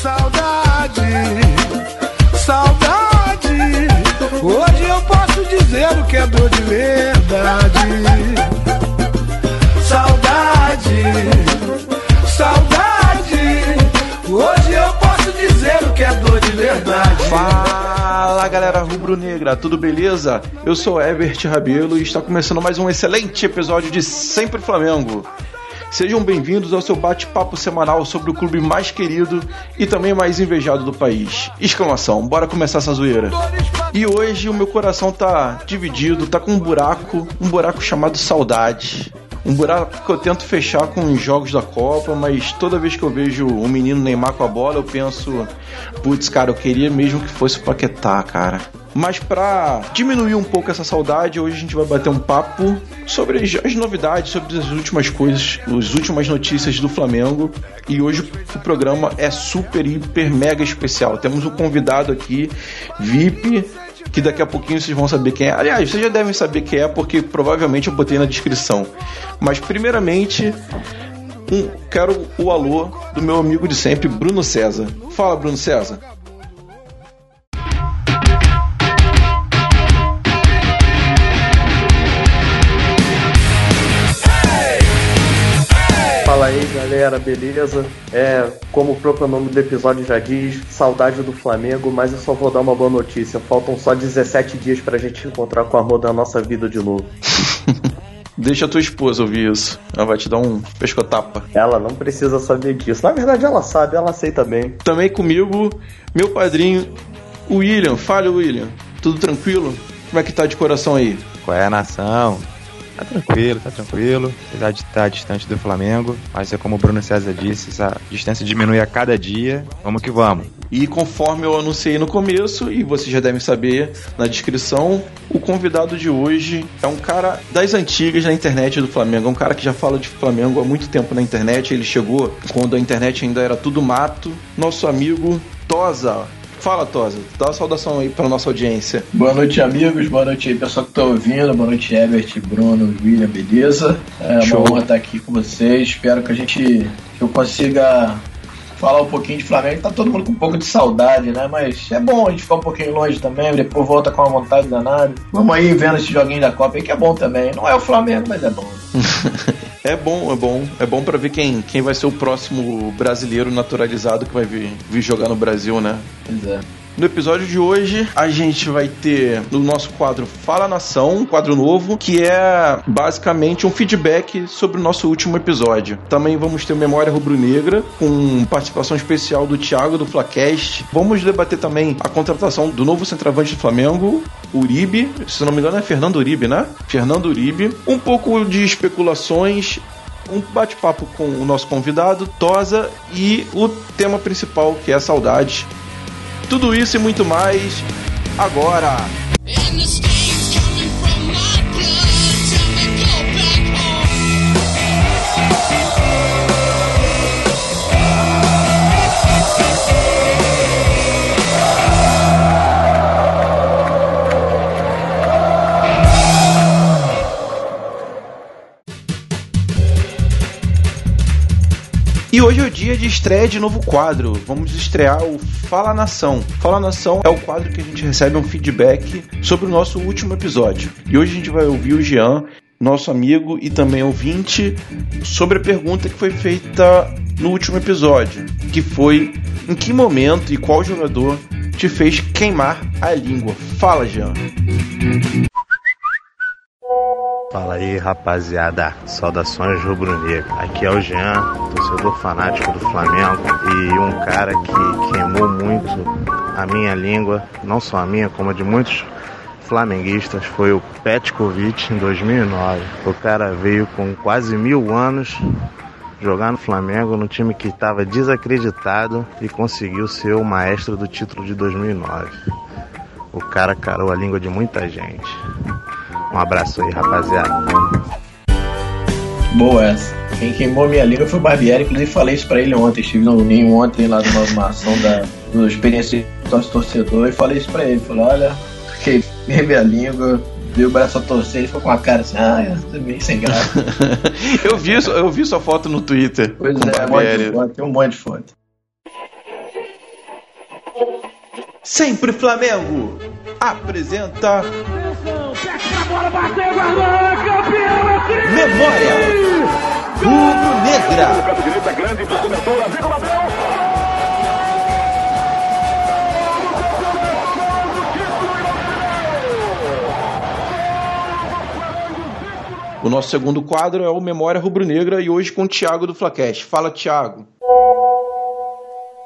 Saudade, saudade. Hoje eu posso dizer o que é dor de verdade. Saudade, saudade. Hoje eu posso dizer o que é dor de verdade. Fala galera rubro-negra, tudo beleza? Eu sou Herbert Rabelo e está começando mais um excelente episódio de Sempre Flamengo. Sejam bem-vindos ao seu bate-papo semanal sobre o clube mais querido e também mais invejado do país. Exclamação, bora começar essa zoeira. E hoje o meu coração tá dividido, tá com um buraco, um buraco chamado saudade. Um buraco que eu tento fechar com os jogos da Copa, mas toda vez que eu vejo o um menino Neymar com a bola, eu penso, putz, cara, eu queria mesmo que fosse o Paquetá, cara. Mas para diminuir um pouco essa saudade, hoje a gente vai bater um papo sobre as novidades, sobre as últimas coisas, as últimas notícias do Flamengo. E hoje o programa é super, hiper, mega especial. Temos um convidado aqui, VIP, que daqui a pouquinho vocês vão saber quem é. Aliás, vocês já devem saber quem é, porque provavelmente eu botei na descrição. Mas primeiramente, um, quero o alô do meu amigo de sempre, Bruno César. Fala, Bruno César. Galera, beleza? É, como o próprio nome do episódio já diz, saudade do Flamengo, mas eu só vou dar uma boa notícia. Faltam só 17 dias pra gente encontrar com o amor da nossa vida de novo. Deixa a tua esposa ouvir isso. Ela vai te dar um pescotapa. Ela não precisa saber disso. Na verdade, ela sabe, ela aceita bem. Também comigo, meu padrinho, o William. Fala, William. Tudo tranquilo? Como é que tá de coração aí? Qual é a nação? Tá tranquilo, tá tranquilo. Apesar de estar distante do Flamengo, mas é como o Bruno César disse, essa distância diminui a cada dia. Vamos que vamos. E conforme eu anunciei no começo, e vocês já devem saber na descrição, o convidado de hoje é um cara das antigas na internet do Flamengo. É um cara que já fala de Flamengo há muito tempo na internet. Ele chegou quando a internet ainda era tudo mato. Nosso amigo Tosa. Fala, Tosa, dá uma saudação aí para nossa audiência. Boa noite, amigos. Boa noite aí, pessoal que tá ouvindo. Boa noite, Ebert, Bruno, William, beleza? É Show. uma honra estar aqui com vocês. Espero que a gente que eu consiga falar um pouquinho de Flamengo. Tá todo mundo com um pouco de saudade, né? Mas é bom a gente ficar um pouquinho longe também. Depois volta com uma vontade danada. Vamos aí vendo esse joguinho da Copa aí que é bom também. Não é o Flamengo, mas é bom. É bom, é bom. É bom para ver quem, quem vai ser o próximo brasileiro naturalizado que vai vir, vir jogar no Brasil, né? Pois é. No episódio de hoje, a gente vai ter no nosso quadro Fala Nação, um quadro novo, que é basicamente um feedback sobre o nosso último episódio. Também vamos ter Memória Rubro-Negra, com participação especial do Thiago do Flacast. Vamos debater também a contratação do novo centroavante do Flamengo, Uribe. Se não me engano, é Fernando Uribe, né? Fernando Uribe. Um pouco de especulações um bate-papo com o nosso convidado, Tosa, e o tema principal, que é a saudade. Tudo isso e muito mais agora. E hoje é o dia de estreia de novo quadro. Vamos estrear o Fala Nação. Fala Nação é o quadro que a gente recebe um feedback sobre o nosso último episódio. E hoje a gente vai ouvir o Jean, nosso amigo e também ouvinte, sobre a pergunta que foi feita no último episódio, que foi em que momento e qual jogador te fez queimar a língua. Fala, Jean. Fala aí, rapaziada. Saudações rubro-negro. Aqui é o Jean, torcedor fanático do Flamengo e um cara que queimou muito a minha língua, não só a minha, como a de muitos flamenguistas, foi o Petkovic em 2009. O cara veio com quase mil anos jogar no Flamengo, no time que estava desacreditado e conseguiu ser o maestro do título de 2009. O cara carou a língua de muita gente. Um abraço aí, rapaziada. Boa essa. Quem queimou minha língua foi o Barbieri, inclusive falei isso pra ele ontem. Estive no Ninho ontem lá numa uma ação da do experiência do nosso torcedor e falei isso pra ele. Falei, olha, queimei minha língua, dei o braço a torcer, ele ficou com a cara assim, ah, é bem sem graça. eu, vi, eu vi sua foto no Twitter. Pois é, um monte de foto, tem um monte de foto. Sempre Flamengo apresenta Memória Rubro Negra. O nosso segundo quadro é o Memória Rubro Negra e hoje com o Thiago do Flacast. Fala, Thiago.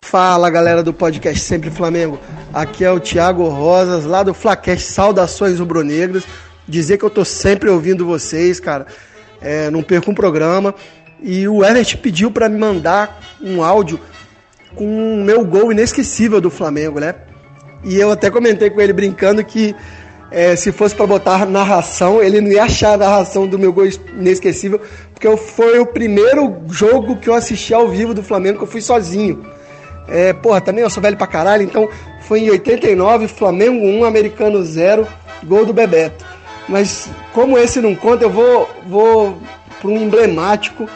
Fala galera do podcast Sempre Flamengo, aqui é o Thiago Rosas, lá do Flacast Saudações Rubro-Negras. Dizer que eu tô sempre ouvindo vocês, cara, é, não perco um programa. E o Everett pediu para me mandar um áudio com o meu gol inesquecível do Flamengo, né? E eu até comentei com ele brincando que é, se fosse para botar narração, ele não ia achar a narração do meu gol inesquecível, porque foi o primeiro jogo que eu assisti ao vivo do Flamengo que eu fui sozinho. É, porra, também eu sou velho pra caralho, então foi em 89, Flamengo 1, Americano 0, gol do Bebeto. Mas como esse não conta, eu vou, vou para um emblemático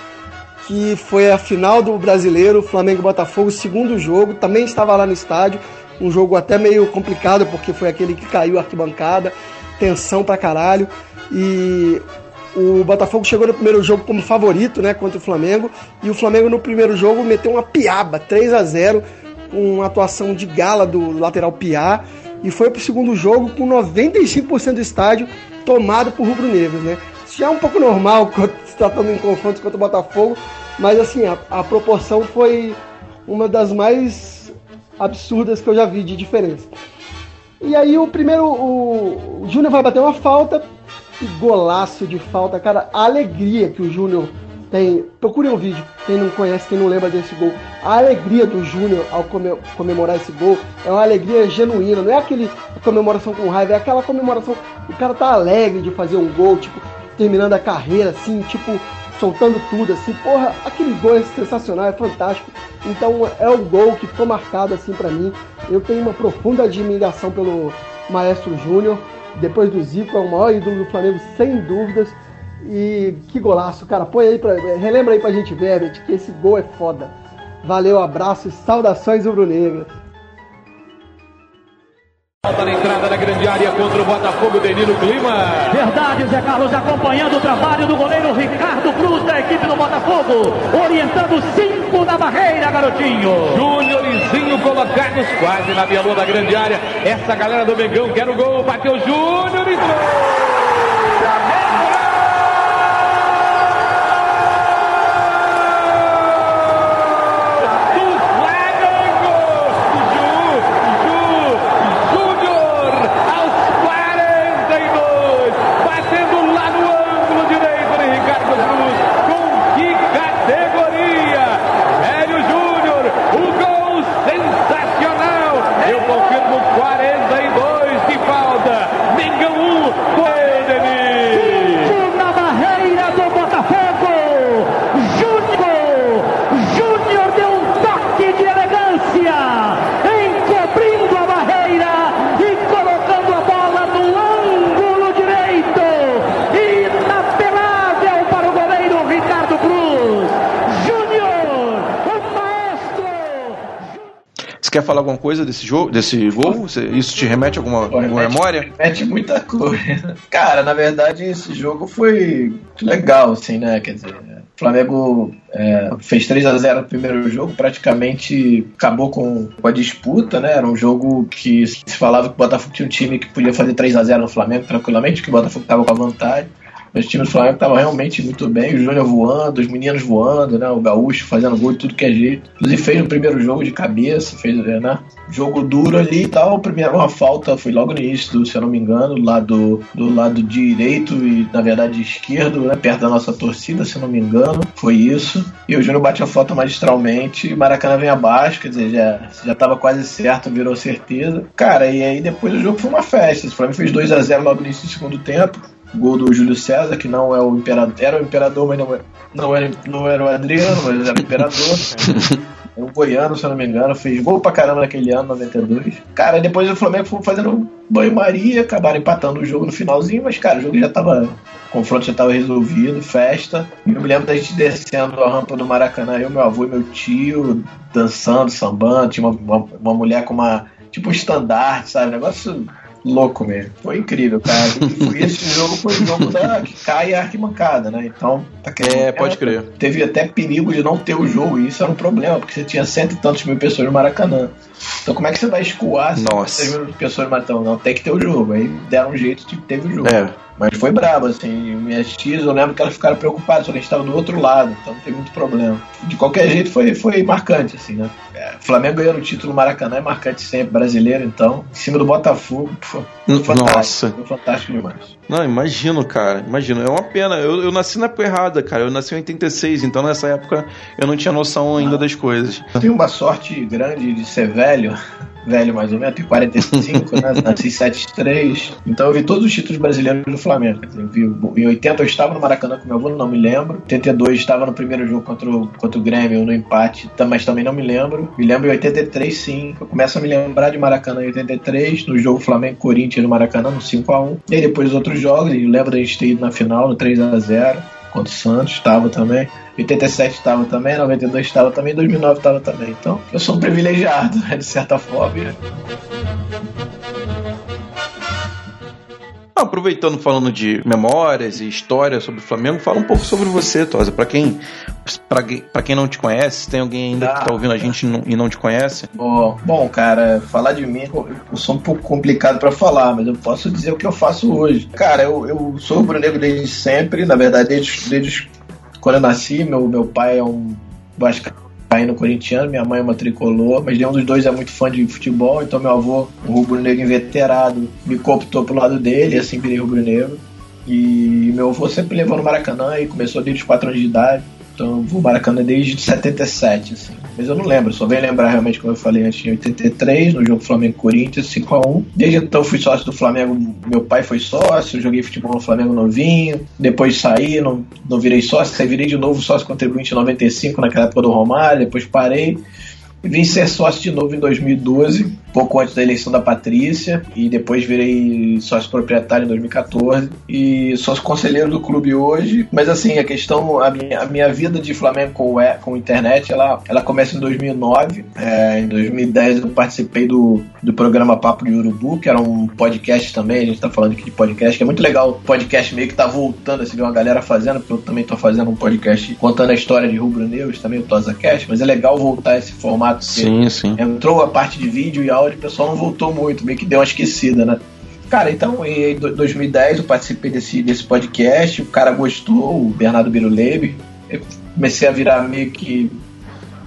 que foi a final do Brasileiro, Flamengo Botafogo, segundo jogo, também estava lá no estádio, um jogo até meio complicado, porque foi aquele que caiu a arquibancada, tensão pra caralho, e o Botafogo chegou no primeiro jogo como favorito, né, contra o Flamengo, e o Flamengo no primeiro jogo meteu uma piaba, 3 a 0 com uma atuação de gala do lateral Piá, e foi pro segundo jogo com 95% do estádio tomado por rubro-negros, né? Isso já é um pouco normal quando se tratando em confrontos contra o Botafogo, mas assim, a, a proporção foi uma das mais absurdas que eu já vi de diferença. E aí o primeiro, o, o Júnior vai bater uma falta, que golaço de falta, cara, a alegria que o Júnior tem. Procurem um vídeo, quem não conhece, quem não lembra desse gol. A alegria do Júnior ao come- comemorar esse gol é uma alegria genuína, não é aquele comemoração com raiva, é aquela comemoração. O cara tá alegre de fazer um gol, tipo, terminando a carreira, assim, tipo, soltando tudo, assim, porra, aquele gol é sensacional, é fantástico. Então é o gol que ficou marcado assim pra mim. Eu tenho uma profunda admiração pelo Maestro Júnior. Depois do Zico, é o maior ídolo do Flamengo, sem dúvidas. E que golaço, cara. Põe aí pra. Relembra aí pra gente ver, Everett, que esse gol é foda. Valeu, abraço e saudações rubro-negras. Falta na entrada da grande área contra o Botafogo, Danilo Clima. Verdade, Zé Carlos acompanhando o trabalho do goleiro Ricardo Cruz da equipe do Botafogo, orientando cinco na barreira, garotinho. Júnior e Zinho colocados quase na lua da grande área. Essa galera do Mengão quer o gol. Bateu Júnior e do Flamengo. Ju, Ju, Júnior aos 42, batendo lá no ângulo direito de Ricardo Cruz. Com que categoria! Hélio Júnior, o gol sensacional. Eu confirmo 42 de falta. Mengão 1, foi Denis. Cinco na barreira do Botafogo. Júnior, Júnior deu um toque de elegância, encobrindo a barreira e colocando a bola no ângulo direito. Inapelável para o goleiro Ricardo Cruz. Júnior, o maestro. Você quer falar alguma coisa desse jogo, desse gol? Isso te remete a alguma, alguma memória? Mete muita coisa. Cara, na verdade, esse jogo foi legal, assim, né? Quer dizer, o Flamengo é, fez 3 a 0 no primeiro jogo, praticamente acabou com, com a disputa, né? Era um jogo que se falava que o Botafogo tinha um time que podia fazer 3 a 0 no Flamengo tranquilamente, que o Botafogo estava com a vantagem. Mas o time do Flamengo estava realmente muito bem, o Júnior voando, os meninos voando, né? O Gaúcho fazendo gol de tudo que é jeito. Inclusive fez no primeiro jogo de cabeça, fez, né? Jogo duro ali e tal. Primeiro uma falta foi logo no início, se eu não me engano, do lado, do lado direito e na verdade esquerdo, né? Perto da nossa torcida, se eu não me engano. Foi isso. E o Júnior bate a falta magistralmente. Maracanã vem abaixo, quer dizer, já, já tava quase certo, virou certeza. Cara, e aí depois o jogo foi uma festa. O Flamengo fez 2 a 0 logo no início do segundo tempo. Gol do Júlio César, que não é o imperador. Era o imperador, mas não, é- não, era, não era o Adriano, mas era o imperador. É um goiano, se eu não me engano, fez gol pra caramba naquele ano, 92. Cara, depois o Flamengo foi fazendo banho-maria, acabaram empatando o jogo no finalzinho, mas, cara, o jogo já tava. O confronto já tava resolvido, festa. E eu me lembro da gente descendo a rampa do Maracanã, eu, meu avô e meu tio, dançando, sambando. Tinha uma, uma, uma mulher com uma. tipo um estandarte, sabe? Negócio louco mesmo. Foi incrível, cara. E esse jogo foi o jogo da que cai a arquibancada, né? Então, tá querendo- É, pode crer. Teve até perigo de não ter o jogo, e isso era um problema, porque você tinha cento e tantos mil pessoas no Maracanã. Então como é que você vai escoar Nossa. 100 mil pessoas no Maracanã? Não, tem que ter o jogo. Aí deram um jeito de que teve o jogo. É. Mas foi brabo, assim. Minhas tias, eu lembro que elas ficaram preocupadas, só que a gente estava do outro lado, então não tem muito problema. De qualquer jeito, foi, foi marcante, assim, né? É, Flamengo ganhando o título no Maracanã é marcante sempre, brasileiro, então. Em cima do Botafogo, pô, fantástico. Nossa. Foi fantástico demais. Não, imagino, cara. Imagino. É uma pena. Eu, eu nasci na época errada, cara. Eu nasci em 86, então nessa época eu não tinha noção ainda das coisas. Eu tenho uma sorte grande de ser velho, velho mais ou menos, tenho 45, né? Nasci em 73. Então eu vi todos os títulos brasileiros do Flamengo. Eu vi, em 80 eu estava no Maracanã com meu avô, não me lembro. Em 82 estava no primeiro jogo contra o, contra o Grêmio, no empate, mas também não me lembro. Me lembro em 83, sim. Eu começo a me lembrar de Maracanã em 83, no jogo Flamengo-Corinthians no Maracanã, no 5x1. E aí depois os outros jogos, eu lembro da gente ter ido na final, no 3x0 contra o Santos, estava também. 87 estava também, 92 estava também, 2009 estava também. Então, eu sou um privilegiado, né, de certa forma. Ah, Aproveitando, falando de memórias e história sobre o Flamengo, fala um pouco sobre você, Tosa. Pra quem, pra, quem- não te conhece, tem alguém ainda que tá ouvindo a gente e não- te conhece. Bom, bom, cara, falar de mim, eu eu sou um pouco complicado para falar, mas eu posso dizer o que eu faço hoje. Cara, eu, eu sou rubro-negro desde sempre, na verdade, desde, desde quando eu nasci, meu, meu pai é um vascaíno corintiano, minha mãe é uma tricolor, mas nenhum dos dois é muito fã de futebol, então meu avô, um rubro-negro inveterado, me cooptou pro lado dele, assim virei rubro-negro. E meu avô sempre levou no Maracanã e começou desde os 4 anos de idade. Então vou Maracanã desde 77, assim. Mas eu não lembro, só venho lembrar realmente, como eu falei antes, em 83, no jogo Flamengo-Corinthians, 5x1. Desde então fui sócio do Flamengo, meu pai foi sócio, joguei futebol no Flamengo novinho. Depois saí, não, não virei sócio, aí virei de novo sócio contribuinte em 95, naquela época do Romário, depois parei. Vim ser sócio de novo em 2012, pouco antes da eleição da Patrícia, e depois virei sócio proprietário em 2014 e sócio conselheiro do clube hoje. Mas assim, a questão, a minha, a minha vida de Flamengo com, e- com internet, ela, ela começa em 2009. É, em 2010 eu participei do, do programa Papo de Urubu, que era um podcast também, a gente tá falando aqui de podcast, que é muito legal. O podcast meio que tá voltando, assim, uma galera fazendo, porque eu também tô fazendo um podcast contando a história de Rubro Negros, também o Tosa Cast, mas é legal voltar esse formato. Porque Sim, sim. Entrou a parte de vídeo e áudio, o pessoal não voltou muito, meio que deu uma esquecida, né? Cara, então em do- 2010 eu participei desse, desse podcast, o cara gostou, o Bernardo Birulebe. Eu comecei a virar meio que,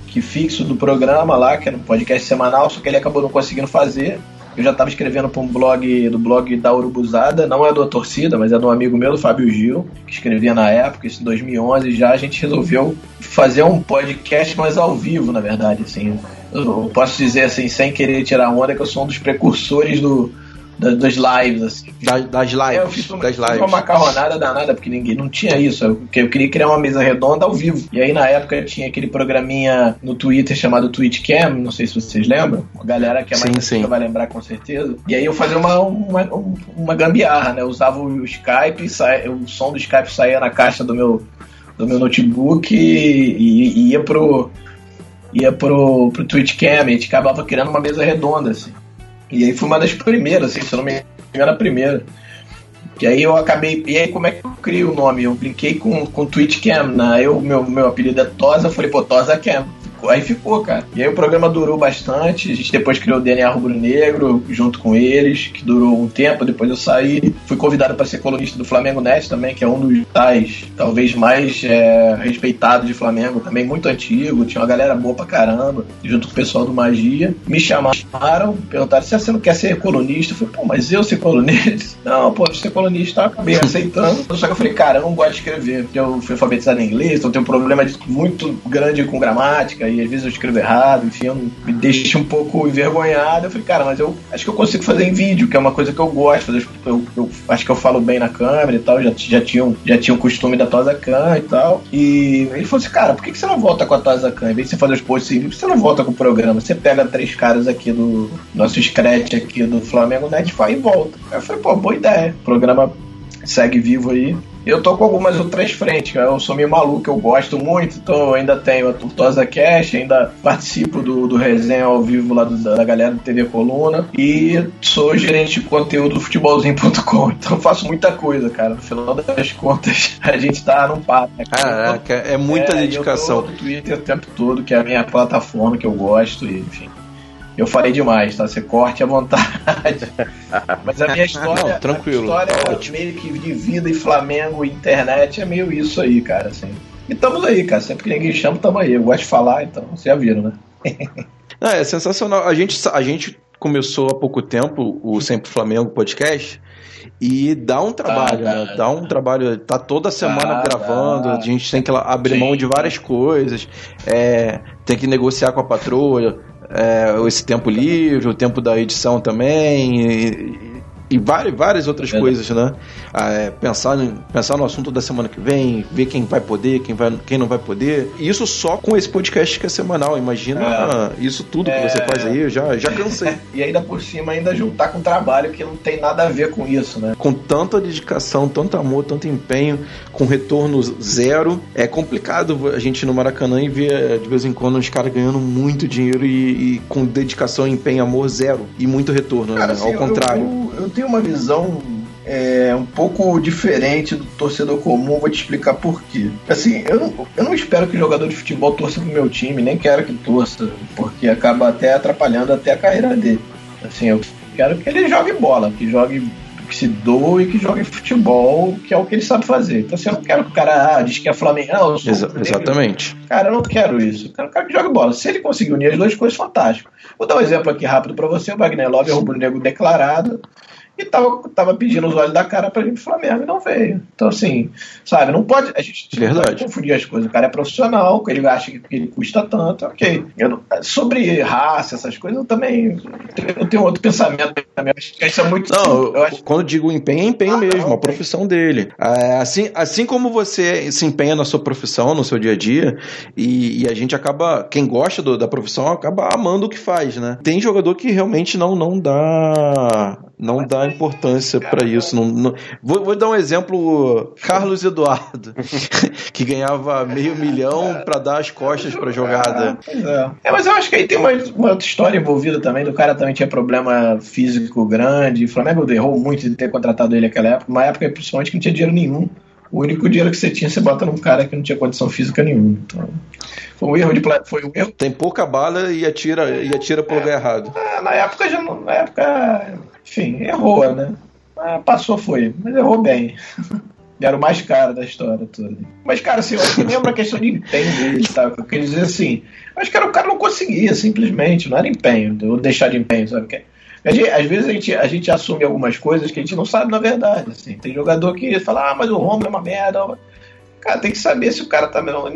que fixo do programa lá, que era um podcast semanal, só que ele acabou não conseguindo fazer. Eu já estava escrevendo para um blog do blog da Urubuzada, não é do Torcida, mas é de um amigo meu, do Fábio Gil, que escrevia na época, isso em 2011 já, a gente resolveu fazer um podcast, mas ao vivo, na verdade, assim. Eu posso dizer assim, sem querer tirar onda, que eu sou um dos precursores do, da- das lives, assim. Das, das lives. É, eu fiz uma, das fiz uma lives. macarronada danada, porque ninguém não tinha isso. Eu, eu queria criar uma mesa redonda ao vivo. E aí, na época, tinha aquele programinha no Twitter chamado TwitchCam, não sei se vocês lembram. A galera que é mais Sim, sim. vai lembrar com certeza. E aí eu fazia uma, uma, uma gambiarra, né? Eu usava o Skype, saia, o som do Skype saía na caixa do meu, do meu notebook e, e- e ia pro ia pro, pro TwitchCam, a gente acabava criando uma mesa redonda, assim. E aí foi uma das primeiras, assim, se eu não me engano, a primeira. E aí eu acabei. E aí como é que eu criei o nome? Eu brinquei com, com TwitchCam, né? Eu, meu, meu apelido é Tosa, falei, pô, Tosa Cam. Aí ficou, cara. E aí o programa durou bastante. A gente depois criou o DNA Rubro Negro junto com eles, que durou um tempo. Depois eu saí. Fui convidado para ser colunista do Flamengo Net também, que é um dos tais, talvez mais é, respeitados de Flamengo, também muito antigo. Tinha uma galera boa pra caramba, junto com o pessoal do Magia. Me chamaram, perguntaram se você não quer ser colunista. Eu falei, pô, mas eu ser colunista? Não, pô, ser colunista, eu acabei aceitando. Só que eu falei, cara, eu não gosto de escrever, eu fui alfabetizado em inglês, então tenho um problema muito grande com gramática, e às vezes eu escrevo errado, enfim, eu me deixa um pouco envergonhado. Eu falei, cara, mas eu acho que eu consigo fazer em vídeo, que é uma coisa que eu gosto, fazer, eu, eu acho que eu falo bem na câmera e tal, já, já, tinha, um- já tinha o costume da Tosa Khan e tal. E ele falou assim, cara, por que, que você não volta com a Tosa Khan? Em vez de você fazer os posts em vídeo, você não volta com o programa? Você pega três caras aqui do nosso scratch aqui do Flamengo Net e vai e volta. Aí eu falei, pô, boa ideia. O programa segue vivo aí. Eu tô com algumas outras frentes, cara. Eu sou meio maluco, eu gosto muito, então eu ainda tenho a Tortosa Cash, ainda participo do, do resenha ao vivo lá do- da galera do TV Coluna e sou gerente de conteúdo do futebolzinho.com, então eu faço muita coisa, cara. No final das contas, a gente tá num papo. né? Caraca, é muita É, dedicação. Eu tô no Twitter o tempo todo, que é a minha plataforma que eu gosto, e, enfim. Eu falei demais, tá? Você corte à vontade. Mas a minha história, Não, tranquilo, a minha história ótimo. meio que de vida e Flamengo e internet é meio isso aí, cara, assim. E estamos aí, cara. Sempre que ninguém chama, estamos aí. Eu gosto de falar, então vocês já viram, né? Não, é sensacional. A gente, a gente começou há pouco tempo o Sempre Flamengo podcast e dá um trabalho, Ah, né? dá. Dá um trabalho. Tá toda semana Ah, gravando, a gente tem que abrir mão Sim. de várias coisas, é, tem que negociar com a patroa é, esse tempo livre, o tempo da edição também. E, e várias, várias outras Verdade. coisas, né? Ah, é, pensar, pensar no assunto da semana que vem, ver quem vai poder, quem, vai, quem não vai poder. E isso só com esse podcast que é semanal. Imagina isso tudo que você É. faz aí. Eu já, já cansei. E ainda por cima, ainda juntar com trabalho que não tem nada a ver com isso, né? com tanta dedicação, tanto amor, tanto empenho, com retorno zero, é complicado a gente ir no Maracanã e ver eh, de vez em quando uns caras ganhando muito dinheiro e, e com dedicação, empenho, amor zero e muito retorno, Cara, né? assim, ao eu- contrário. Eu, eu tenho uma visão é, um pouco diferente do torcedor comum, vou te explicar por quê. Assim, eu não, eu não espero que o jogador de futebol torça pro meu time, nem quero que torça, porque acaba até atrapalhando até a carreira dele. Assim, eu quero que ele jogue bola, que jogue que se doe, que jogue futebol, que é o que ele sabe fazer. Então, assim, eu não quero que o cara ah, diz que é Flamengo. Exa- exatamente. Cara, eu não quero isso. Eu quero cara que jogue bola. Se ele conseguir unir as duas coisas, fantástico. Vou dar um exemplo aqui rápido pra você. O Wagner Love é rubro-negro declarado e tava, tava pedindo os olhos da cara pra vir pro Flamengo e não veio. Então, assim, sabe, não pode. A gente Verdade. pode confundir as coisas. O cara é profissional, ele acha que ele custa tanto, ok. Não- sobre raça, essas coisas, eu também eu tenho outro pensamento também. Acho que isso é muito. Não, eu acho quando digo empenho, é empenho Ah, mesmo, não, a profissão dele. É, assim, assim como você se empenha na sua profissão, no seu dia a dia, e, e a gente acaba, quem gosta do- da profissão, acaba amando o que faz, né? Tem jogador que realmente não, não dá não dá importância pra isso. Não, não- Vou, vou dar um exemplo, Carlos Eduardo, que ganhava meio milhão pra dar as costas pra jogada. É. É, mas eu acho que aí tem uma, uma outra história envolvida também. Do cara também tinha problema físico grande. O Flamengo errou muito de ter contratado ele naquela época. Uma época, principalmente, que não tinha dinheiro nenhum. O único dinheiro que você tinha, você bota num cara que não tinha condição física nenhuma. Então, foi um erro de Foi um erro. Tem pouca bala e atira, e atira pro lugar errado. Ah, Na época já não. Na época. Enfim, errou, né? Ah, passou, foi. Mas errou bem. Era o mais caro da história toda. Mas, cara, assim, eu acho que lembra a questão de empenho dele, tá? Eu queria dizer assim, acho que era o cara não conseguia, simplesmente, não era empenho, ou deixar de empenho, sabe? Que- a gente- às vezes a gente, a gente assume algumas coisas que a gente não sabe na verdade. Assim. Tem jogador que fala, ah, mas o Romulo é uma merda. Cara, tem que saber se o cara tá. Não-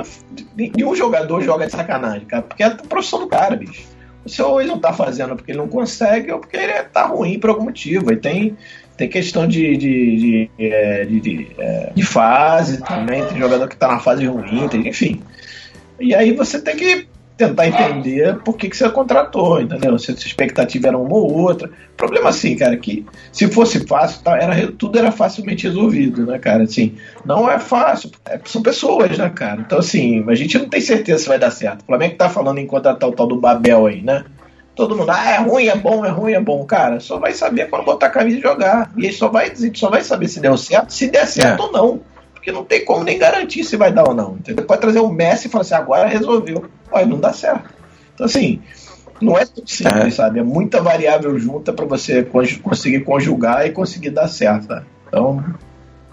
nenhum jogador joga de sacanagem, cara, porque é a profissão do cara, bicho. O seu ou ele não tá fazendo porque ele não consegue, ou porque ele tá ruim por algum motivo. E tem, tem questão de, de, de, é, de, é, de fase também, tem jogador que tá na fase ruim, tem, enfim. E aí você tem que tentar entender por que, que você contratou, entendeu? Se a sua expectativa era uma ou outra. Problema assim, cara, que se fosse fácil, tá, era, tudo era facilmente resolvido, né, cara? Assim, não é fácil, é- são pessoas, né, cara? Então, assim, a gente não tem certeza se vai dar certo. O Flamengo tá falando em contratar o tal do Babel aí, né? Todo mundo, ah, é ruim, é bom, é ruim, é bom. Cara, só vai saber quando botar a camisa e jogar. E aí só vai, a gente só vai saber se deu certo, se der certo É. ou não. Porque não tem como nem garantir se vai dar ou não. Entendeu? Pode trazer o Messi e falar assim, agora resolveu. Olha, não dá certo. Então, assim, não é tudo simples, É. sabe? É muita variável junta para você conseguir conjugar e conseguir dar certo. Então,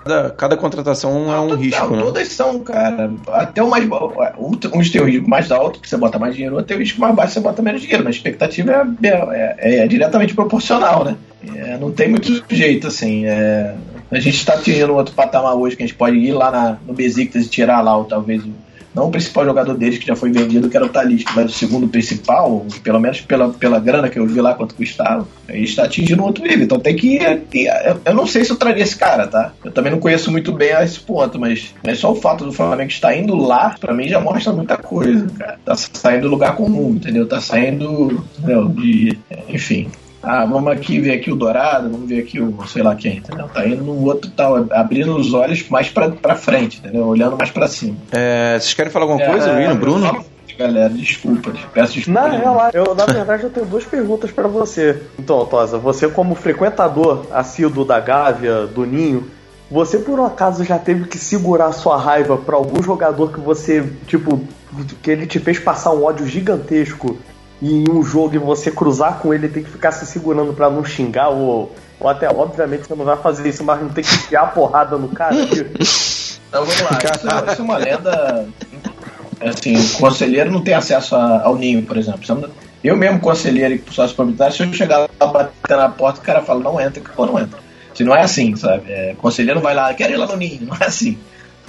Cada, cada contratação é um não, risco, né? todas são, cara. Até o mais. um- Uns tem o risco mais alto, que você bota mais dinheiro, outro tem o risco mais baixo, você bota menos dinheiro. Mas a expectativa é, é, é- é diretamente proporcional, né? É, não tem muito jeito, assim. A gente está atingindo outro patamar hoje, que a gente pode ir lá na- no Besiktas e tirar lá, ou talvez, não o principal jogador deles, que já foi vendido, que era o Talisca, mas o segundo principal, pelo menos pela, pela grana que eu vi lá quanto custava, a gente está atingindo outro nível. Então tem que ir. eu- Eu não sei se eu traria esse cara, tá? Eu também não conheço muito bem a esse ponto, mas, mas só o fato do Flamengo estar indo lá, pra mim já mostra muita coisa, cara. Tá saindo do lugar comum, entendeu? Tá saindo entendeu? de. Enfim. Ah, vamos aqui ver aqui o Dourado, vamos ver aqui o sei lá quem, entendeu? Tá indo no outro, tá abrindo os olhos mais pra, pra frente, entendeu? Olhando mais pra cima. É, vocês querem falar alguma coisa, É, Luíno, Bruno? Galera, desculpa, peço desculpa. Na, real, eu, na verdade, eu tenho duas perguntas pra você. Então, Tosa, você como frequentador assíduo da Gávea, do Ninho, você por um acaso já teve que segurar sua raiva pra algum jogador que você, tipo, que ele te fez passar um ódio gigantesco e em um jogo e você cruzar com ele tem que ficar se segurando pra não xingar ou, ou até, obviamente, você não vai fazer isso, mas não tem que enfiar a porrada no cara? Então vamos lá, isso, é- isso é uma lenda. Assim, o conselheiro não tem acesso a- ao ninho, por exemplo. Eu mesmo, conselheiro e sócio proprietário, se eu chegar lá bater na porta, o cara fala, não entra, pô, não entra. Se não é assim, sabe? É, conselheiro vai lá, quero ir lá no ninho, não é assim.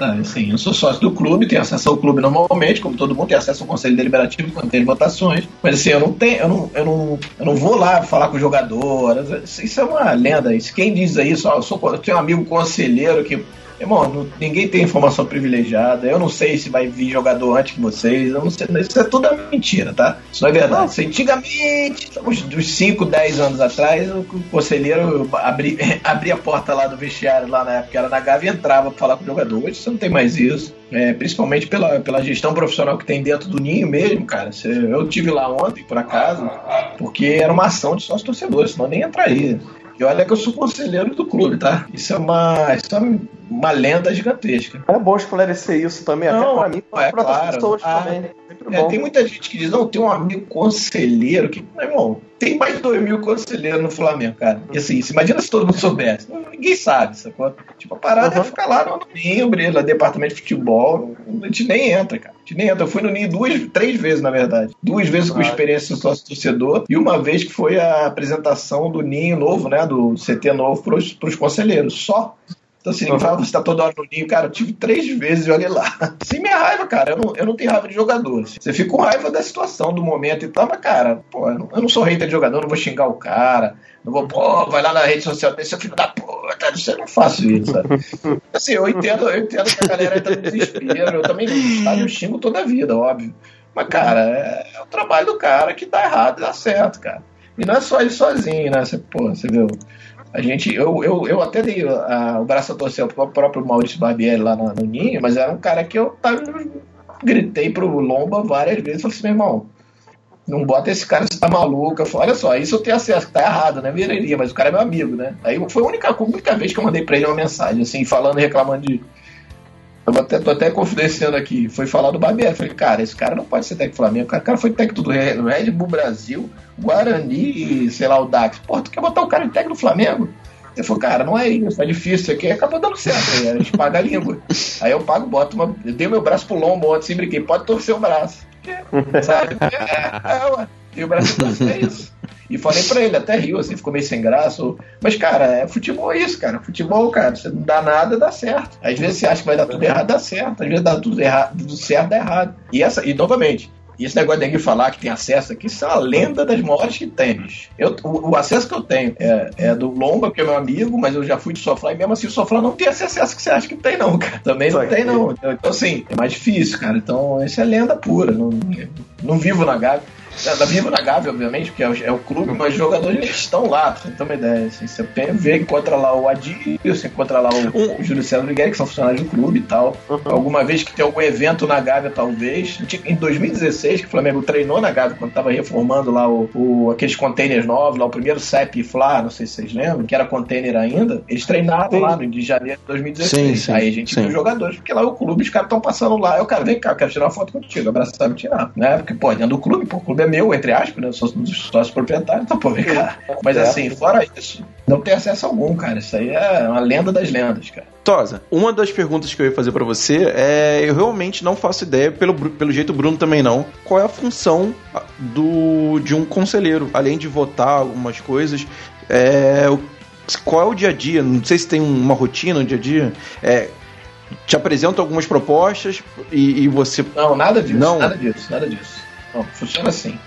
Sabe? Assim, eu sou sócio do clube, tenho acesso ao clube normalmente, como todo mundo tem acesso ao conselho deliberativo quando tem votações. Mas assim, eu não tenho, eu não, eu não, eu não vou lá falar com o jogador. Isso é uma lenda. Isso, quem diz isso, eu, sou, eu tenho um amigo conselheiro que Irmão, não- ninguém tem informação privilegiada. Eu não sei se vai vir jogador antes que vocês. Eu não sei. Isso é tudo mentira, tá? Isso não é verdade. Antigamente, uns, dos 5, 10 anos atrás, o conselheiro abri, abria a porta lá do vestiário, lá na época, era na Gávea e entrava pra falar com o jogador. Hoje você não tem mais isso. É, principalmente pela, pela gestão profissional que tem dentro do ninho mesmo, cara. Você- eu tive lá ontem, por acaso, porque era uma ação de sócio torcedores, senão eu nem entraria. E olha que eu sou conselheiro do clube, tá? Isso é uma, isso é uma lenda gigantesca. É bom esclarecer isso também, até Não, pra mim, é pra outras claro. pessoas Ah, também. É, bom. tem muita gente que diz, não, tem um amigo conselheiro que. Meu irmão, tem mais de dois mil conselheiros no Flamengo, cara. E assim, se imagina se todo mundo soubesse. Ninguém sabe, sacou? Tipo, a parada Uhum. é ficar lá no ninho, brilha, departamento de futebol. A gente nem entra, cara. A gente nem entra. Eu fui no ninho duas, três vezes, na verdade. Duas vezes com experiência de sócio torcedor e uma vez que foi a apresentação do ninho novo, né? Do CT novo pros, pros conselheiros. Só. Então, assim, fala, você tá toda hora no ninho, cara. Eu tive três vezes e olha lá. Sem minha raiva, cara. Eu não, eu não tenho raiva de jogador. assim. Você fica com raiva da situação, do momento e tal, mas, cara, pô, eu não, eu não sou hater de jogador, não vou xingar o cara. Não vou, pô, vai lá na rede social desse filho da puta. Eu não faço isso, sabe? Assim, eu entendo, eu entendo que a galera entra no desespero. Eu também estádio eu xingo toda a vida, óbvio. Mas, cara, é, é o trabalho do cara que dá errado e dá certo, cara. E não é só ele sozinho, né? Você, pô, você viu? A gente, eu, eu, eu até dei a- o braço a torcer pro próprio Maurício Barbieri lá no, no Ninho, mas era um cara que eu tava, gritei pro Lomba várias vezes. Falei assim, meu irmão, não bota esse cara, você tá maluco. Eu falei, olha só, isso eu tenho acesso, tá errado, né? Vireria, mas o cara é meu amigo, né? Aí foi a única, única vez que eu mandei pra ele uma mensagem, assim, falando e reclamando de. Eu até, tô até confidenciando aqui. Foi falar do Barbieri. Falei, cara, esse cara não pode ser técnico do Flamengo. O cara, o cara foi técnico do Red Bull Brasil, Guarani e sei lá, o Dax. Porra, tu quer botar o cara de técnico do Flamengo? Ele falou, cara, não é isso, é difícil isso aqui. Acabou dando certo, aí a gente paga a língua. Aí eu pago, boto uma. Eu dei meu braço pro lombo ontem, assim, brinquei, pode torcer o braço. Porque, sabe? É, é, ué. E o torce, é isso. E falei pra ele, até riu, assim, ficou meio sem graça. Mas, cara, é, futebol é isso, cara. Futebol, cara, você não dá nada, dá certo. Às vezes você acha que vai dar tudo errado, dá certo. Às vezes dá tudo errado, tudo certo, dá errado. E, essa, e novamente, esse negócio de ninguém falar que tem acesso aqui, isso é uma lenda das maiores que bicho. Eu, o, o acesso que eu tenho é, é do Lomba, que é meu amigo, mas eu já fui de Soflá, e mesmo assim o Soflá não tem esse acesso que você acha que tem, não, cara. Também não tem, não. Então, assim, é mais difícil, cara. Então, isso é lenda pura. Não, não vivo na Gávea. Eu vivo na Gávea, obviamente, porque é o, é o clube, mas os jogadores estão lá, pra você ter uma ideia. Assim, você vê, encontra lá o Adir, você encontra lá o, o Júlio César Miguel, que são funcionários do clube e tal. Alguma vez que tem algum evento na Gávea, talvez. Em 2016, que o Flamengo treinou na Gávea, quando tava reformando lá o, o- aqueles containers novos, lá o primeiro CEP Fla, não sei se vocês lembram, que era container ainda. Eles treinaram lá no de janeiro de 2016. Sim, sim, Aí a gente sim. viu os jogadores, porque lá o clube, os caras estão passando lá. Eu, cara, vem cá, eu quero tirar uma foto contigo, abraçar e tirar. Né? Porque, pô, dentro do clube, pô, o clube é meu, entre aspas, né? Eu sou um dos sócios proprietários, então, pô, vem cá. Mas É. assim, fora isso, não tem acesso algum, cara. Isso aí é uma lenda das lendas, cara. Tosa, uma das perguntas que eu ia fazer pra você é: eu realmente não faço ideia, pelo, pelo jeito o Bruno também não, qual é a função do, de um conselheiro, além de votar algumas coisas, é, qual é o dia a dia? Não sei se tem uma rotina no dia a dia. É, te apresento algumas propostas e, e você. Não, nada disso, Não. nada disso, nada disso. Não, funciona assim.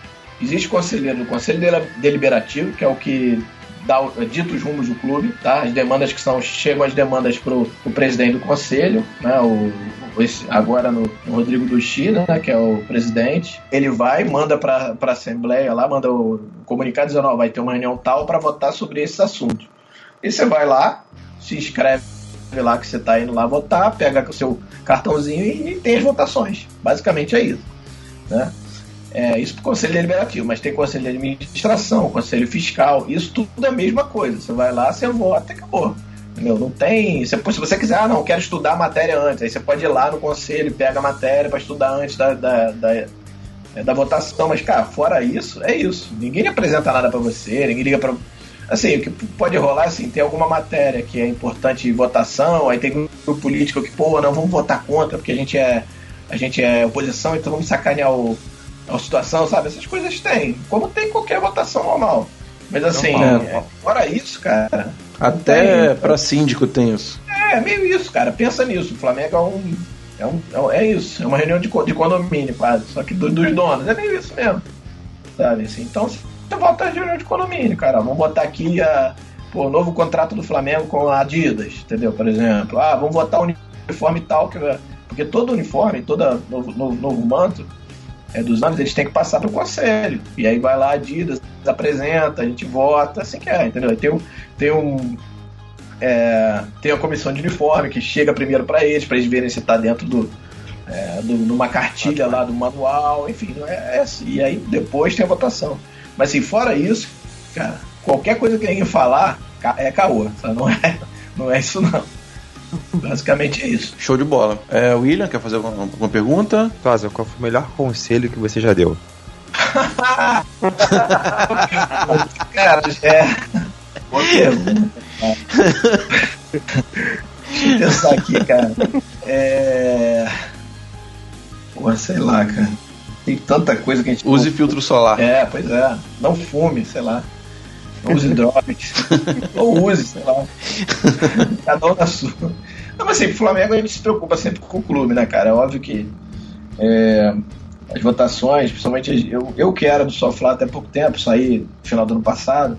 Existe conselheiro do Conselho Dela- Deliberativo, que é o que dá o- dita os rumos do clube, tá? As demandas que são, chegam as demandas pro, pro presidente do conselho, né? O, o- esse- agora no, no Rodrigo Duchi, né? Que é o presidente. Ele vai, manda pra, pra Assembleia lá, manda o comunicado dizendo, ó, vai ter uma reunião tal para votar sobre esse assunto. E você vai lá, se inscreve lá que você tá indo lá votar, pega o seu cartãozinho e, e tem as votações. Basicamente é isso. Né? É, isso pro conselho deliberativo, mas tem conselho de administração, conselho fiscal, isso tudo é a mesma coisa. Você vai lá, você vota e acabou. Entendeu? Não tem. Você, se você quiser, ah, não, quero estudar a matéria antes, aí você pode ir lá no conselho, pega a matéria para estudar antes da, da, da, da votação, mas, cara, fora isso, é isso. Ninguém apresenta nada para você, ninguém liga para Assim, o que pode rolar, assim, tem alguma matéria que é importante votação, aí tem grupo político que, pô, não, vamos votar contra, porque a gente é, a gente é oposição, então vamos sacanear o, a situação, sabe? Essas coisas tem, como tem em qualquer votação normal. Mas assim, Normal. é, fora isso, cara. Até tem. pra síndico tem isso. É, meio isso, cara. Pensa nisso. O Flamengo é um. É, um, é, é isso. É uma reunião de, de condomínio, quase. Só que do- dos donos. É meio isso mesmo. Sabe? Assim, então você volta a reunião de condomínio, cara. Vamos botar aqui a, pô, o novo contrato do Flamengo com a Adidas, entendeu? Por exemplo. Ah, vamos botar o uniforme tal. Que, vai- porque todo uniforme, todo novo, novo, novo manto é, dos anos, eles têm que passar pro conselho. E aí vai lá a Adidas, apresenta, a gente vota, assim que é, entendeu? Tem um. Tem um é, tem a comissão de uniforme que chega primeiro para eles, para eles verem se tá dentro do, é, do- de uma cartilha lá do manual, enfim, é, é assim. e aí depois tem a votação. Mas assim, fora isso, cara, qualquer coisa que ninguém falar é caô? Não é, não é isso não. Basicamente é isso. Show de bola. É, William, quer fazer alguma, alguma pergunta? Tosa, qual foi o melhor conselho que você já deu? Cara, é. Boa pergunta. Deixa eu pensar aqui, cara. É. Pô, sei lá, cara. Tem tanta coisa que a gente. Use filtro solar. É, pois é. Não fume, sei lá. Use drogas. Ou use, sei lá. Cada um na sua. Não, mas assim, o Flamengo a gente se preocupa sempre com o clube, né, cara? É óbvio que é, as votações, principalmente eu, eu que era do Soflá até pouco tempo, saí no final do ano passado,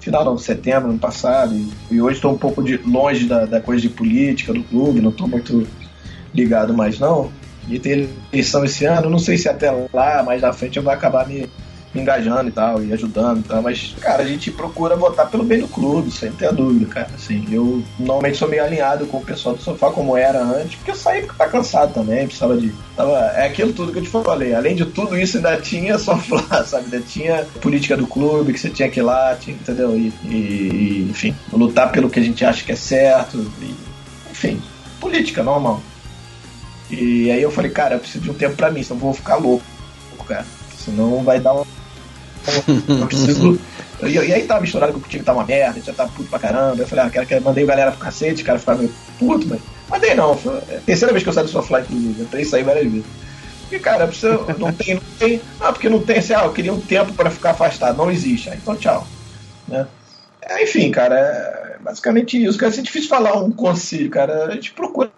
final não, setembro do ano passado, e, e hoje estou um pouco de, longe da, da coisa de política do clube, não estou muito ligado mais não. E tem eleição esse ano, não sei se até lá, mais na frente eu vou acabar me engajando e tal, e ajudando e tal, mas, cara, a gente procura votar pelo bem do clube, sem ter dúvida, cara. Assim, eu normalmente sou meio alinhado com o pessoal do sofá como era antes, porque eu saí porque tá cansado também, precisava de. Tava, é aquilo tudo que eu te falei. Além de tudo isso, ainda tinha sofá, sabe? Ainda tinha política do clube que você tinha que ir lá, tinha, entendeu? E, e- enfim, lutar pelo que a gente acha que é certo. e, enfim, política normal. E aí eu falei, cara, eu preciso de um tempo pra mim, senão eu vou ficar louco, cara. Senão vai dar um. Eu preciso. E, e aí tava misturado com o time que tava uma merda, já tava puto pra caramba. Eu falei, ah, quero que mandei o galera pro cacete, o cara ficava meio puto, mas. Mandei não, foi a terceira vez que eu saí do Sofá, inclusive. Eu entrei e saí várias vezes. E, cara, não tem, não tem. Ah, porque não tem assim, ah, eu queria um tempo pra ficar afastado. Não existe. Ah, então tchau. Né? É, enfim, cara, é basicamente isso. Cara, é difícil falar um conselho, cara. A gente procura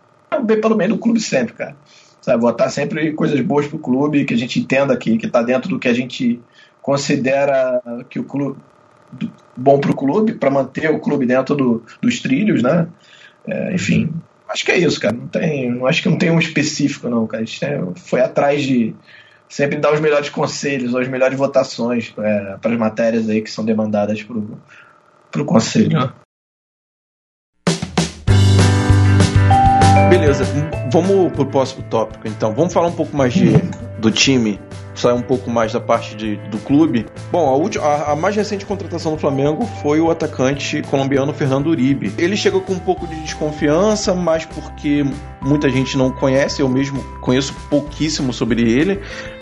ver pelo meio do clube sempre, cara. Sabe, botar sempre coisas boas pro clube, que a gente entenda que, que tá dentro do que a gente considera que o clube bom pro clube, para manter o clube dentro do- dos trilhos, né? É, enfim, acho que é isso, cara. Não tem, não acho que não tem um específico, não, cara. A gente tem- foi atrás de sempre dar os melhores conselhos, as melhores votações para as matérias aí que são demandadas pro, pro conselho. né? Beleza, vamos pro próximo tópico então. Vamos falar um pouco mais de, do time, sair um pouco mais da parte de, do clube. Bom, a, última, a, a mais recente contratação do Flamengo foi o atacante colombiano Fernando Uribe. Ele chega com um pouco de desconfiança, mas porque muita gente não conhece, eu mesmo conheço pouquíssimo sobre ele.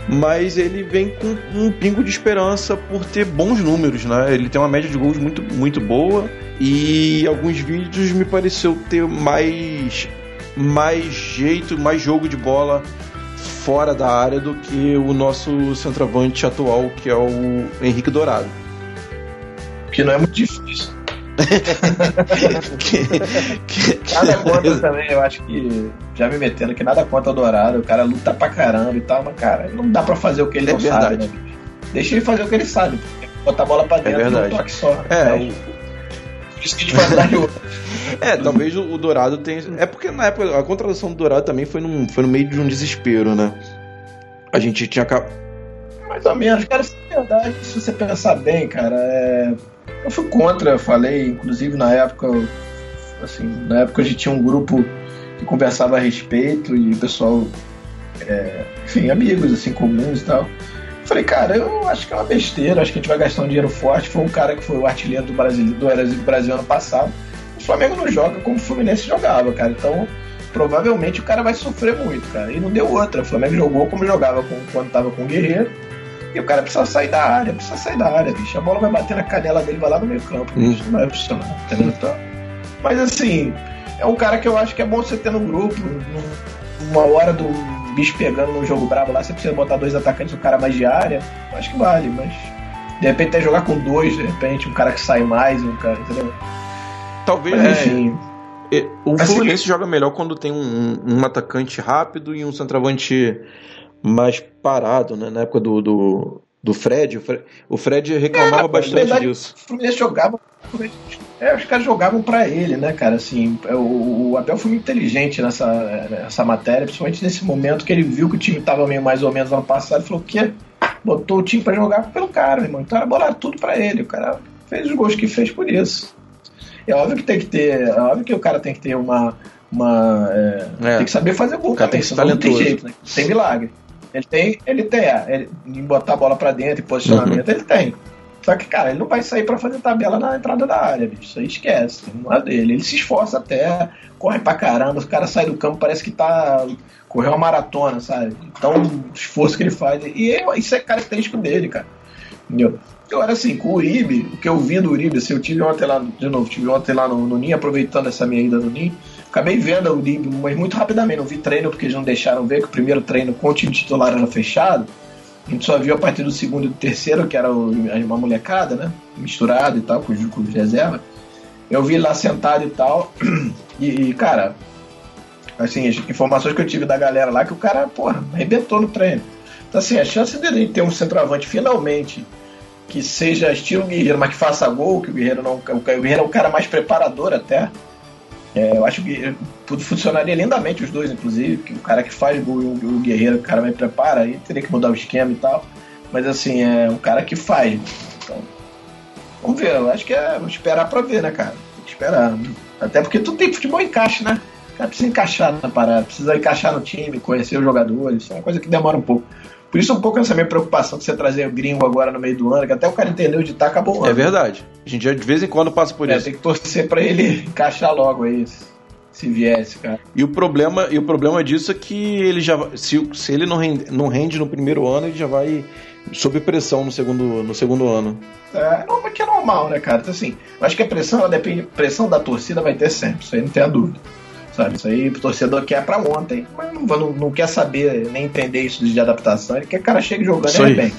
Mas ele vem com um pingo de esperança por ter bons números, né? Ele tem uma média de gols muito, muito boa e alguns vídeos me pareceu ter mais mais jeito, mais jogo de bola fora da área do que o nosso centroavante atual, que é o Henrique Dourado. Que não é muito difícil. Que- que- Nada contra também, eu acho que já me metendo que nada contra o Dourado, o cara luta pra caramba e tal, mas cara, não dá pra fazer o que ele É não verdade. sabe, né? Deixa ele fazer o que ele sabe, botar a bola pra dentro verdade. e um toque só. É, Isso que a gente. É, talvez o, o Dourado tenha. É porque na época a contratação do Dourado também foi, num, foi no meio de um desespero, né? A gente tinha. Mais ou menos, cara, isso é verdade. Se você pensar bem, cara, é... eu fui contra, eu falei, inclusive na época, assim, na época a gente tinha um grupo que conversava a respeito e o pessoal, é, enfim, amigos assim, comuns e tal. Falei, cara, eu acho que é uma besteira, acho que a gente vai gastar um dinheiro forte. Foi um cara que foi o artilheiro do Brasil, do Brasil, ano passado. O Flamengo não joga como o Fluminense jogava, cara. Então, provavelmente o cara vai sofrer muito, cara. E não deu outra. O Flamengo jogou como jogava com, quando tava com o Guerreiro. E o cara precisa sair da área, precisa sair da área, bicho. A bola vai bater na canela dele, vai lá no meio campo. Hum. Isso não vai funcionar, entendeu? Então, mas assim, é um cara que eu acho que é bom você ter no grupo. num- Uma hora do bicho pegando num jogo brabo lá, você precisa botar dois atacantes, um cara mais de área. Acho que vale, mas. De repente até jogar com dois, de repente, um cara que sai mais, um cara, entendeu? Talvez. Mas é, enfim. é, o Assim- Fluminense joga melhor quando tem um, um atacante rápido e um centroavante mais parado, né? Na época do, do, do Fred. O Fred, o Fred reclamava É, bastante verdade, disso. O Fluminense jogava. É, os caras jogavam pra ele, né, cara? Assim, o, o Abel foi muito inteligente nessa, nessa matéria, principalmente nesse momento que ele viu que o time tava meio mais ou menos ano passado e falou: o quê? Botou o time pra jogar pelo cara, irmão. Então era bolar tudo pra ele. O cara fez os gols que fez por isso. É óbvio que tem que ter. É óbvio que o cara tem que ter uma. uma é, É. Tem que saber fazer gol O cara também, tem que ser não tem jeito, né? Tem milagre. Ele tem, ele tem, é, ele, em botar a bola pra dentro e posicionamento, Uhum. ele tem. Só que, cara, ele não vai sair pra fazer tabela na entrada da área, bicho. Isso aí esquece. Não é dele. Ele se esforça até, corre pra caramba. O cara sai do campo, parece que tá. Correu uma maratona, sabe? Então, o esforço que ele faz. E é- isso é característico dele, cara. Entendeu? Agora, assim, com o Uribe, o que eu vi do Uribe, assim, eu tive ontem lá, de novo, tive ontem lá no, no aproveitando essa minha ida no Ninho. Acabei vendo o Uribe, mas muito rapidamente. Não vi treino porque eles não deixaram ver que o primeiro treino com o time titular era fechado. A gente só viu a partir do segundo e do terceiro, que era uma molecada, né? Misturado e tal, com os, com os reservas. Eu vi lá sentado e tal. E, e, cara, assim, as informações que eu tive da galera lá, que o cara, porra, arrebentou no treino. Então, assim, a chance dele ter um centroavante finalmente que seja estilo Guerreiro, mas que faça gol, que o Guerreiro não. O Guerreiro é o cara mais preparador até. É, eu acho que funcionaria lindamente os dois, inclusive, que o cara que faz gol e o, o Guerreiro, o cara mais prepara, aí teria que mudar o esquema e tal. Mas assim, é um cara que faz. Então, vamos ver, eu acho que é vamos esperar pra ver, né, cara? Tem que esperar. Até porque tudo tem futebol encaixe, né? O cara precisa encaixar na parada, precisa encaixar no time, conhecer os jogadores, isso é uma coisa que demora um pouco. Por isso, um pouco essa minha preocupação de você trazer o gringo agora no meio do ano, que até o cara entendeu de tá, acabou o ano. É verdade. A gente já de vez em quando passa por É, isso. tem que torcer pra ele encaixar logo aí, se- se viesse, cara. E o problema, e o problema disso é que ele já se, se ele não rende, não rende no primeiro ano, ele já vai sob pressão no segundo, no segundo ano. É, não, que é normal, né, cara? Então, assim, eu acho que a pressão, ela depende. Pressão da torcida vai ter sempre, isso aí não tem a dúvida. Sabe? Isso aí o torcedor quer pra ontem, mas não, não, não quer saber nem entender isso de adaptação, ele quer que o cara chegue jogando de repente.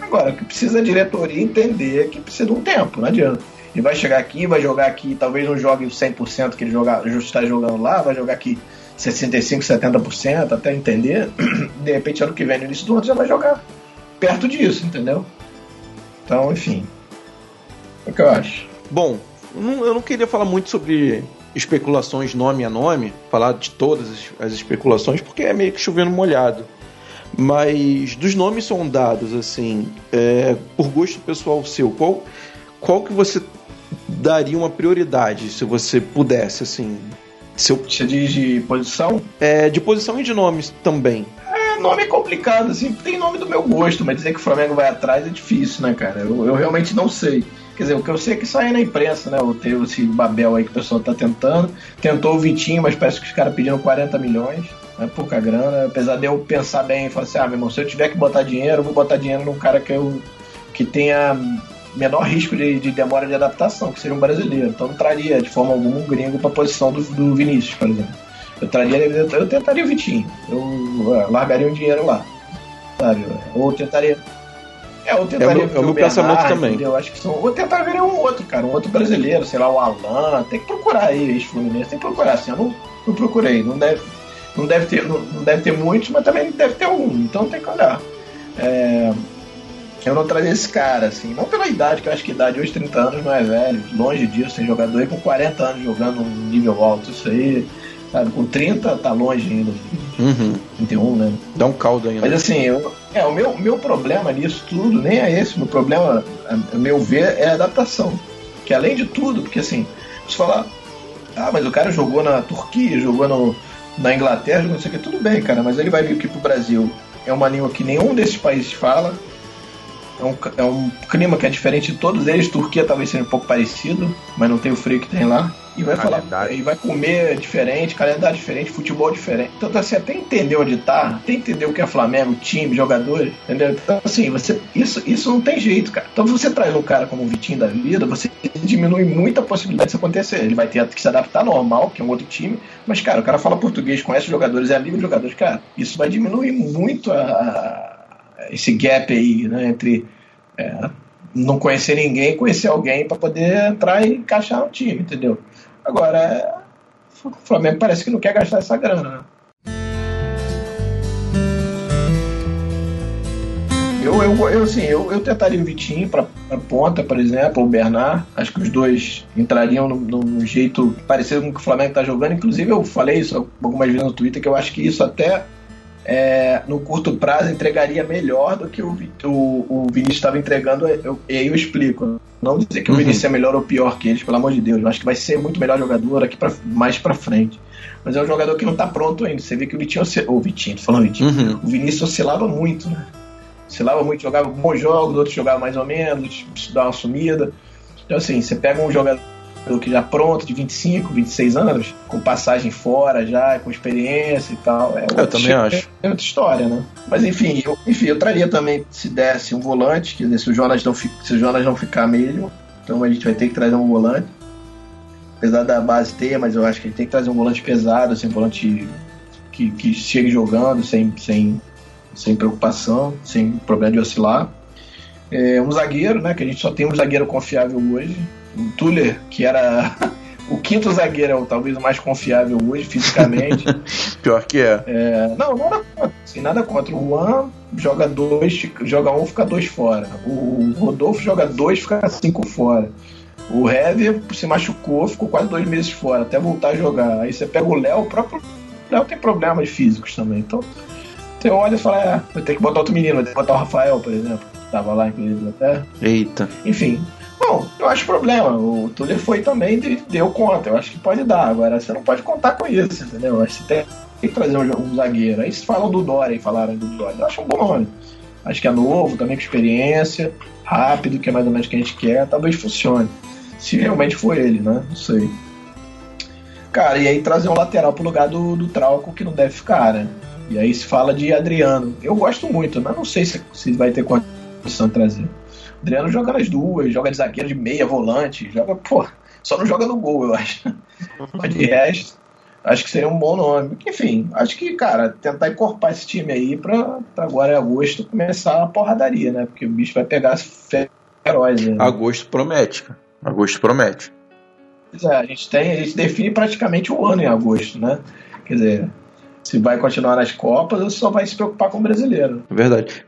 Agora, o que precisa a diretoria entender é que precisa de um tempo, não adianta. Ele vai chegar aqui, vai jogar aqui, talvez não jogue 100% que ele joga, está jogando lá, vai jogar aqui 65%, 70%, até entender. De repente, ano que vem, no início do ano, já vai jogar perto disso, entendeu? Então, enfim. É o que eu acho. Bom, eu não, queria falar muito sobre especulações nome a nome, falar de todas as, as especulações, porque é meio que chovendo molhado. Mas dos nomes sondados, assim, é, por gosto pessoal seu, qual, qual que você daria uma prioridade se você pudesse, assim? Se eu, Você diz de posição? é, de posição e de nomes também. É, nome é complicado, assim, tem nome do meu gosto, mas dizer que o Flamengo vai atrás é difícil, né, cara? Eu, eu realmente não sei. Quer dizer, o que eu sei é que sai na imprensa, né? O teve esse Babel aí que o pessoal tá tentando. Tentou o Vitinho, mas parece que os caras pediram 40 milhões. É pouca grana. Apesar de eu pensar bem e falar assim, ah, meu irmão, se eu tiver que botar dinheiro, eu vou botar dinheiro num cara que eu que tenha menor risco de, de demora de adaptação, que seria um brasileiro. Então não traria de forma alguma um gringo pra posição do, do Vinícius, por exemplo. Eu traria, eu, eu tentaria o Vitinho. Eu é, largaria um dinheiro lá. Sabe? Ou tentaria. É, ou tentaria É o meu- é o meu pensamento também. Eu acho que são. Ou tentar ver um outro, cara, um outro brasileiro, sei lá, o Alan. Tem que procurar aí, ex-Fluminense, tem que procurar. Assim, eu não, não procurei. Não deve, não, deve ter, não, não deve ter muitos, mas também deve ter algum. Então tem que olhar. É, eu não traria esse cara, assim. Não pela idade, que eu acho que a idade hoje, 30 anos, não é velho. Longe disso, tem jogador aí com 40 anos jogando um nível alto. Isso aí, sabe, com 30 tá longe ainda. Uhum. 31, né? Dá um caldo ainda. Mas assim, eu, é, o meu, meu problema nisso tudo nem é esse. Meu problema, a, a meu ver, é a adaptação. Que além de tudo, porque assim, você falar, ah, mas o cara jogou na Turquia, jogou no, na Inglaterra, jogou não sei o que, tudo bem, cara, mas ele vai vir aqui pro Brasil. É uma língua que nenhum desses países fala. É um, é um clima que é diferente de todos eles. Turquia talvez seja um pouco parecido, mas não tem o frio que tem lá. E vai falar, Calendário. e vai comer diferente, calendário diferente, futebol diferente. Então assim, até entender onde tá, até entender o que é Flamengo, time, jogadores, entendeu? Então assim, você, isso, isso não tem jeito, cara. Então você traz um cara como o Vitinho da vida, você diminui muito a possibilidade disso acontecer. Ele vai ter que se adaptar normal, que é um outro time, mas cara, o cara fala português, conhece os jogadores, é amigo dos jogadores, cara, isso vai diminuir muito a- esse gap aí, né, entre é, não conhecer ninguém conhecer alguém para poder entrar e encaixar no time, entendeu? Agora, o Flamengo parece que não quer gastar essa grana, né? Eu, eu, eu, assim, eu, eu tentaria o Vitinho pra ponta, por exemplo, ou o Bernard. Acho que os dois entrariam no, no- jeito parecido com o que o Flamengo tá jogando. Inclusive, eu falei isso algumas vezes no Twitter, que eu acho que isso até é, no curto prazo entregaria melhor do que o, o, o Vinícius estava entregando. Eu, e aí eu explico. Não dizer que o Uhum. Vinícius é melhor ou pior que eles, pelo amor de Deus. Eu acho que vai ser muito melhor jogador aqui pra, mais pra frente. Mas é um jogador que não tá pronto ainda. Você vê que o Vitinho. Ô, Vitinho, tô falando Vitinho. Uhum. O Vinícius oscilava muito, né? Oscilava muito, jogava bons jogos, outros jogavam mais ou menos, dava uma sumida. Então, assim, você pega um jogador que já pronto, de 25, 26 anos, com passagem fora já, com experiência e tal. É Eu também história- acho. É outra história, né? Mas enfim, eu, enfim, eu traria também, se desse, um volante, quer dizer, se o Jonas não, se o Jonas não ficar mesmo, então a gente vai ter que trazer um volante. Apesar da base ter, mas eu acho que a gente tem que trazer um volante pesado, assim, um volante que, que chegue jogando sem, sem, sem preocupação, sem problema de oscilar. É, um zagueiro, né? Que a gente só tem um zagueiro confiável hoje. O Tuller, que era o quinto zagueiro, é o- talvez o mais confiável hoje, fisicamente. Pior que é. É, não, nada contra. Assim, nada contra. O Juan joga dois, joga um, fica dois fora. O Rodolfo joga dois, fica cinco fora. O Hever se machucou, ficou quase dois meses fora, até voltar a jogar. Aí você pega o Léo, o próprio Léo tem problemas físicos também. Então, você olha e fala, é, vai ter que botar outro menino, vai ter que botar o Rafael, por exemplo, que tava lá em até. Eita. Enfim. Bom, eu acho problema. O Tuller foi também e deu conta. Eu acho que pode dar. Agora, você não pode contar com isso, entendeu? Eu acho tem, que trazer um, um zagueiro. Aí falam do Dória, aí falaram do Dória. Eu acho um bom nome. Acho que é novo, também com experiência, rápido, que é mais ou menos o que a gente quer. Talvez funcione. Se realmente for ele, né? Não sei. Cara, e aí trazer um lateral pro lugar do, do Trauco que não deve ficar, né? E aí se fala de Adriano. Eu gosto muito, mas não sei se, se vai ter condição de trazer. Adriano joga nas duas, joga de zagueiro de meia, volante, joga, pô, só não joga no gol, eu acho. Mas de resto, acho que seria um bom nome. Enfim, acho que, cara, tentar encorpar esse time aí pra, pra agora em agosto começar a porradaria, né? Porque o bicho vai pegar feroz, né? Agosto promete, cara. Agosto promete. Pois é, a gente tem, a gente define praticamente o ano em agosto, né? Quer dizer, se vai continuar nas Copas ou só vai se preocupar com o brasileiro. É verdade.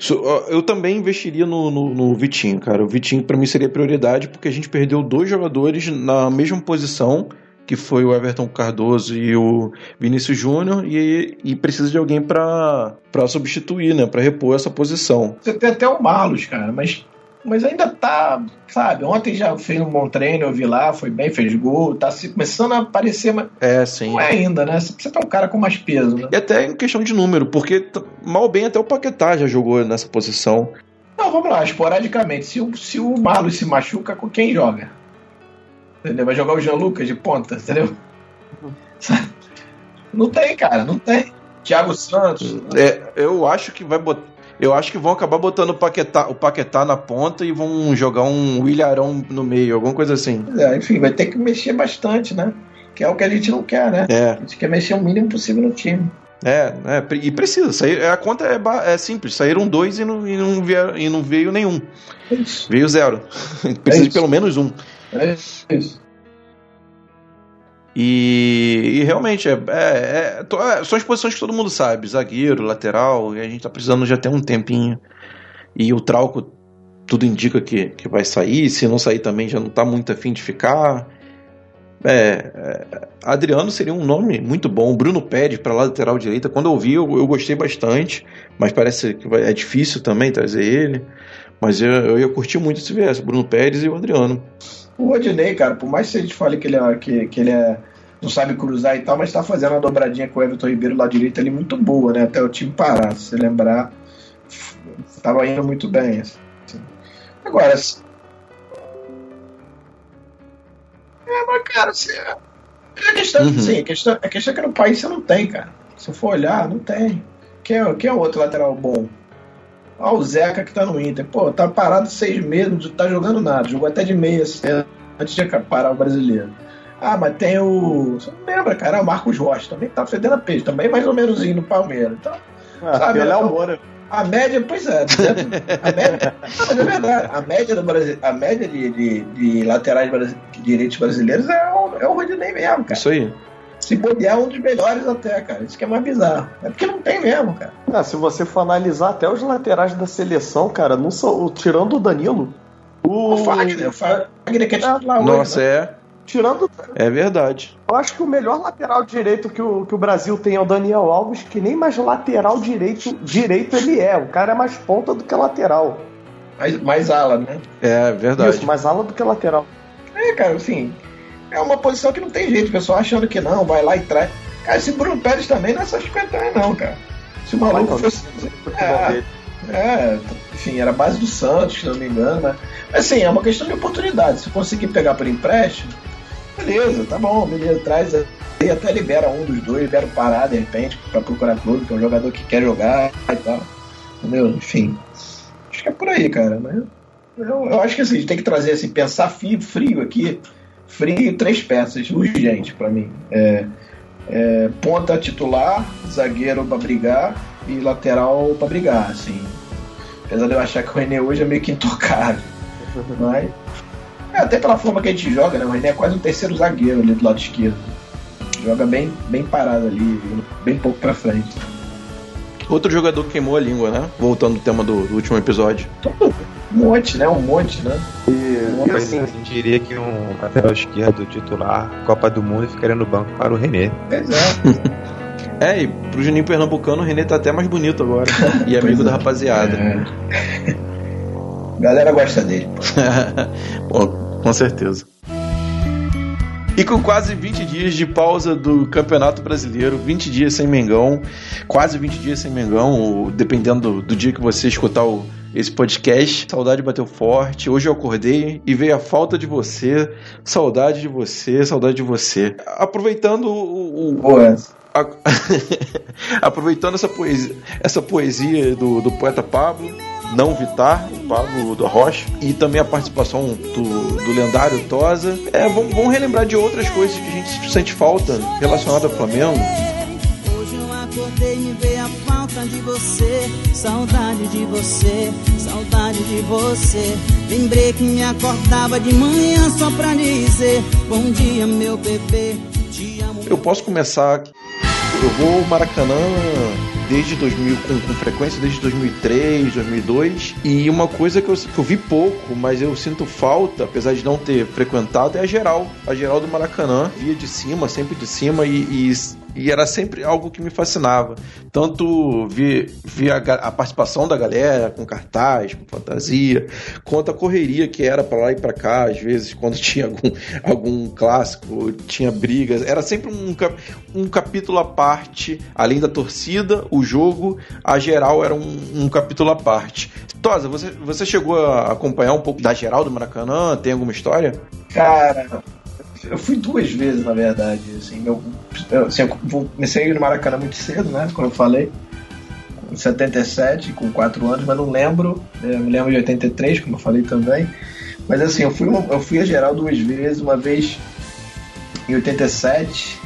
Eu também investiria no, no, no Vitinho, cara. O Vitinho pra mim seria prioridade porque a gente perdeu dois jogadores na mesma posição, que foi o Everton Cardoso e o Vinícius Júnior, e, e precisa de alguém pra pra substituir, né? Pra repor essa posição. Você tem até o Marlos, cara, mas, mas ainda tá, sabe? Ontem já fez um bom treino, eu vi lá, foi bem, fez gol, tá se começando a aparecer, mas É, sim. não é ainda, né? Você precisa ter um cara com mais peso, né? E até em questão de número, porque mal bem até o Paquetá já jogou nessa posição. Não, vamos lá, esporadicamente. Se o, se o Marlos se machuca, com quem joga? Entendeu? Vai jogar o Jean Lucas de ponta, entendeu? Não tem, cara, não tem. Thiago Santos. É, eu acho que vai botar. Eu acho que vão acabar botando o Paquetá, o Paquetá na ponta e vão jogar um Willarão no meio, alguma coisa assim. É, enfim, vai ter que mexer bastante, né? Que é o que a gente não quer, né? É, A gente quer mexer o mínimo possível no time. é, é e precisa. Sair, a conta é, é simples. Saíram dois e não, e não, vieram- e não veio nenhum. É isso. Veio zero. precisa de isso. pelo menos um. É isso. E, e realmente, é, é- é- é, são as posições que todo mundo sabe: zagueiro, lateral, e a gente tá precisando já ter um tempinho. E o Trauco tudo indica que, que vai sair. Se não sair também, já não tá muito afim de ficar. É, é, Adriano seria um nome muito bom. Bruno Pérez para lateral direita. Quando eu ouvi, eu, eu gostei bastante, mas parece que vai- é difícil também trazer ele. Mas eu, eu ia curtir muito se viesse Bruno Pérez e o Adriano. O Rodinei, cara, por mais que a gente fale que ele é, que, que ele é não sabe cruzar e tal, mas tá fazendo uma dobradinha com o Everton Ribeiro lá direito ali muito boa, né? Até o time parar, se você lembrar, tava indo muito bem. assim. Agora, se- é, mas cara, se, a questão, Uhum. sim, a questão, a questão é que no país você não tem, cara. Se for olhar, não tem. Quem é, quem é o outro lateral bom? Ó, o Zeca que tá no Inter. Pô, tá parado seis meses, não tá jogando nada. Jogou até de meia assim, antes de parar o brasileiro. Ah, mas tem o. Você não lembra, cara? O Marcos Rocha também tá fedendo a peixe. Também mais ou menos no Palmeiras. Então, Ah, Sabe, Pelé eu- Moura. a média, pois é. A média, não, mas é verdade. A média, do Brasil, a média de, de, de laterais brasi- direitos brasileiros é o, é o Rodinei mesmo, cara. Isso aí. Se bobear, é um dos melhores até, cara. Isso que é mais bizarro. É porque não tem mesmo, cara. Ah, se você for analisar até os laterais da seleção, cara, não são, tirando o Danilo, o, O Fagner, o Fagner que é titular hoje, Nossa, né? é, tirando, é verdade. eu acho que o melhor lateral direito que o, que o Brasil tem é o Daniel Alves, que nem mais lateral direito, direito ele é. O cara é mais ponta do que lateral. Mais, mais ala, né? É verdade. Isso, mais ala do que lateral. É, cara, assim, é uma posição que não tem jeito. O pessoal achando que não, vai lá e traz. Cara, esse Bruno Pérez também não é só 50 anos, não, cara. Se o maluco Vai, fosse. É, é, enfim, era base do Santos, se não me engano, né? Mas assim, é uma questão de oportunidade. Se conseguir pegar por empréstimo, beleza, tá bom, beleza, traz aí, até libera um dos dois, libera o Pará, de repente, pra procurar clube, que é um jogador que quer jogar e tal. Entendeu? Enfim. Acho que é por aí, cara. Mas eu, eu acho que assim, a gente tem que trazer assim, pensar frio, frio aqui. Frio, três peças, urgente pra mim. É, é, ponta titular, zagueiro pra brigar e lateral pra brigar, assim. Apesar de eu achar que o René hoje é meio que intocável. Mas. É, até pela forma que a gente joga, né? O René é quase um terceiro zagueiro ali do lado esquerdo. Joga bem, bem parado ali, bem pouco pra frente. Outro jogador que queimou a língua, né? Voltando ao tema do, do último episódio. Um monte, né? Um monte, né? E, Mas assim, assim, diria que um lateral esquerdo titular, Copa do Mundo, ficaria no banco para o René. Pois é. É, e pro Juninho Pernambucano, o René tá até mais bonito agora. E amigo Pois da é. rapaziada. É. Galera gosta dele. Bom, com certeza. E com quase 20 dias de pausa do Campeonato Brasileiro, 20 dias sem Mengão, quase 20 dias sem Mengão, dependendo do, do dia que você escutar o- esse podcast. Saudade bateu forte. Hoje eu acordei e veio a falta de você, saudade de você, saudade de você. Aproveitando o, o- Boa. a- aproveitando essa poesia, essa poesia do, do poeta Pablo, não Vitar, o Pablo da Rocha, e também a participação do, do lendário Tosa, é, vamos, vamos relembrar de outras coisas que a gente sente falta relacionada ao Flamengo. Acordei a falta de você, saudade de você, saudade de você. Lembrei que me acordava de manhã só pra dizer bom dia, meu bebê. Te amo. Eu posso começar. Eu vou ao Maracanã desde 2000, com, com frequência, desde 2003, 2002. E uma coisa que eu, que eu vi pouco, mas eu sinto falta, apesar de não ter frequentado, é a geral. A geral do Maracanã. Via de cima, sempre de cima, e, e, e era sempre algo que me fascinava. Tanto ver, ver a, a participação da galera com cartaz, com fantasia, quanto a correria que era pra lá e pra cá, às vezes, quando tinha algum, algum clássico, tinha brigas. Era sempre um, um capítulo à parte, além da torcida, o jogo, a geral era um, um capítulo à parte. Tosa, você, você chegou a acompanhar um pouco da geral do Maracanã? Tem alguma história? Cara, eu fui duas vezes, na verdade. Assim, eu, assim, eu comecei no Maracanã muito cedo, né? Como eu falei. Em 77, com 4 anos, mas não lembro. é, me lembro de 83, como eu falei também. Mas assim, eu fui, eu fui a geral duas vezes, uma vez em 87.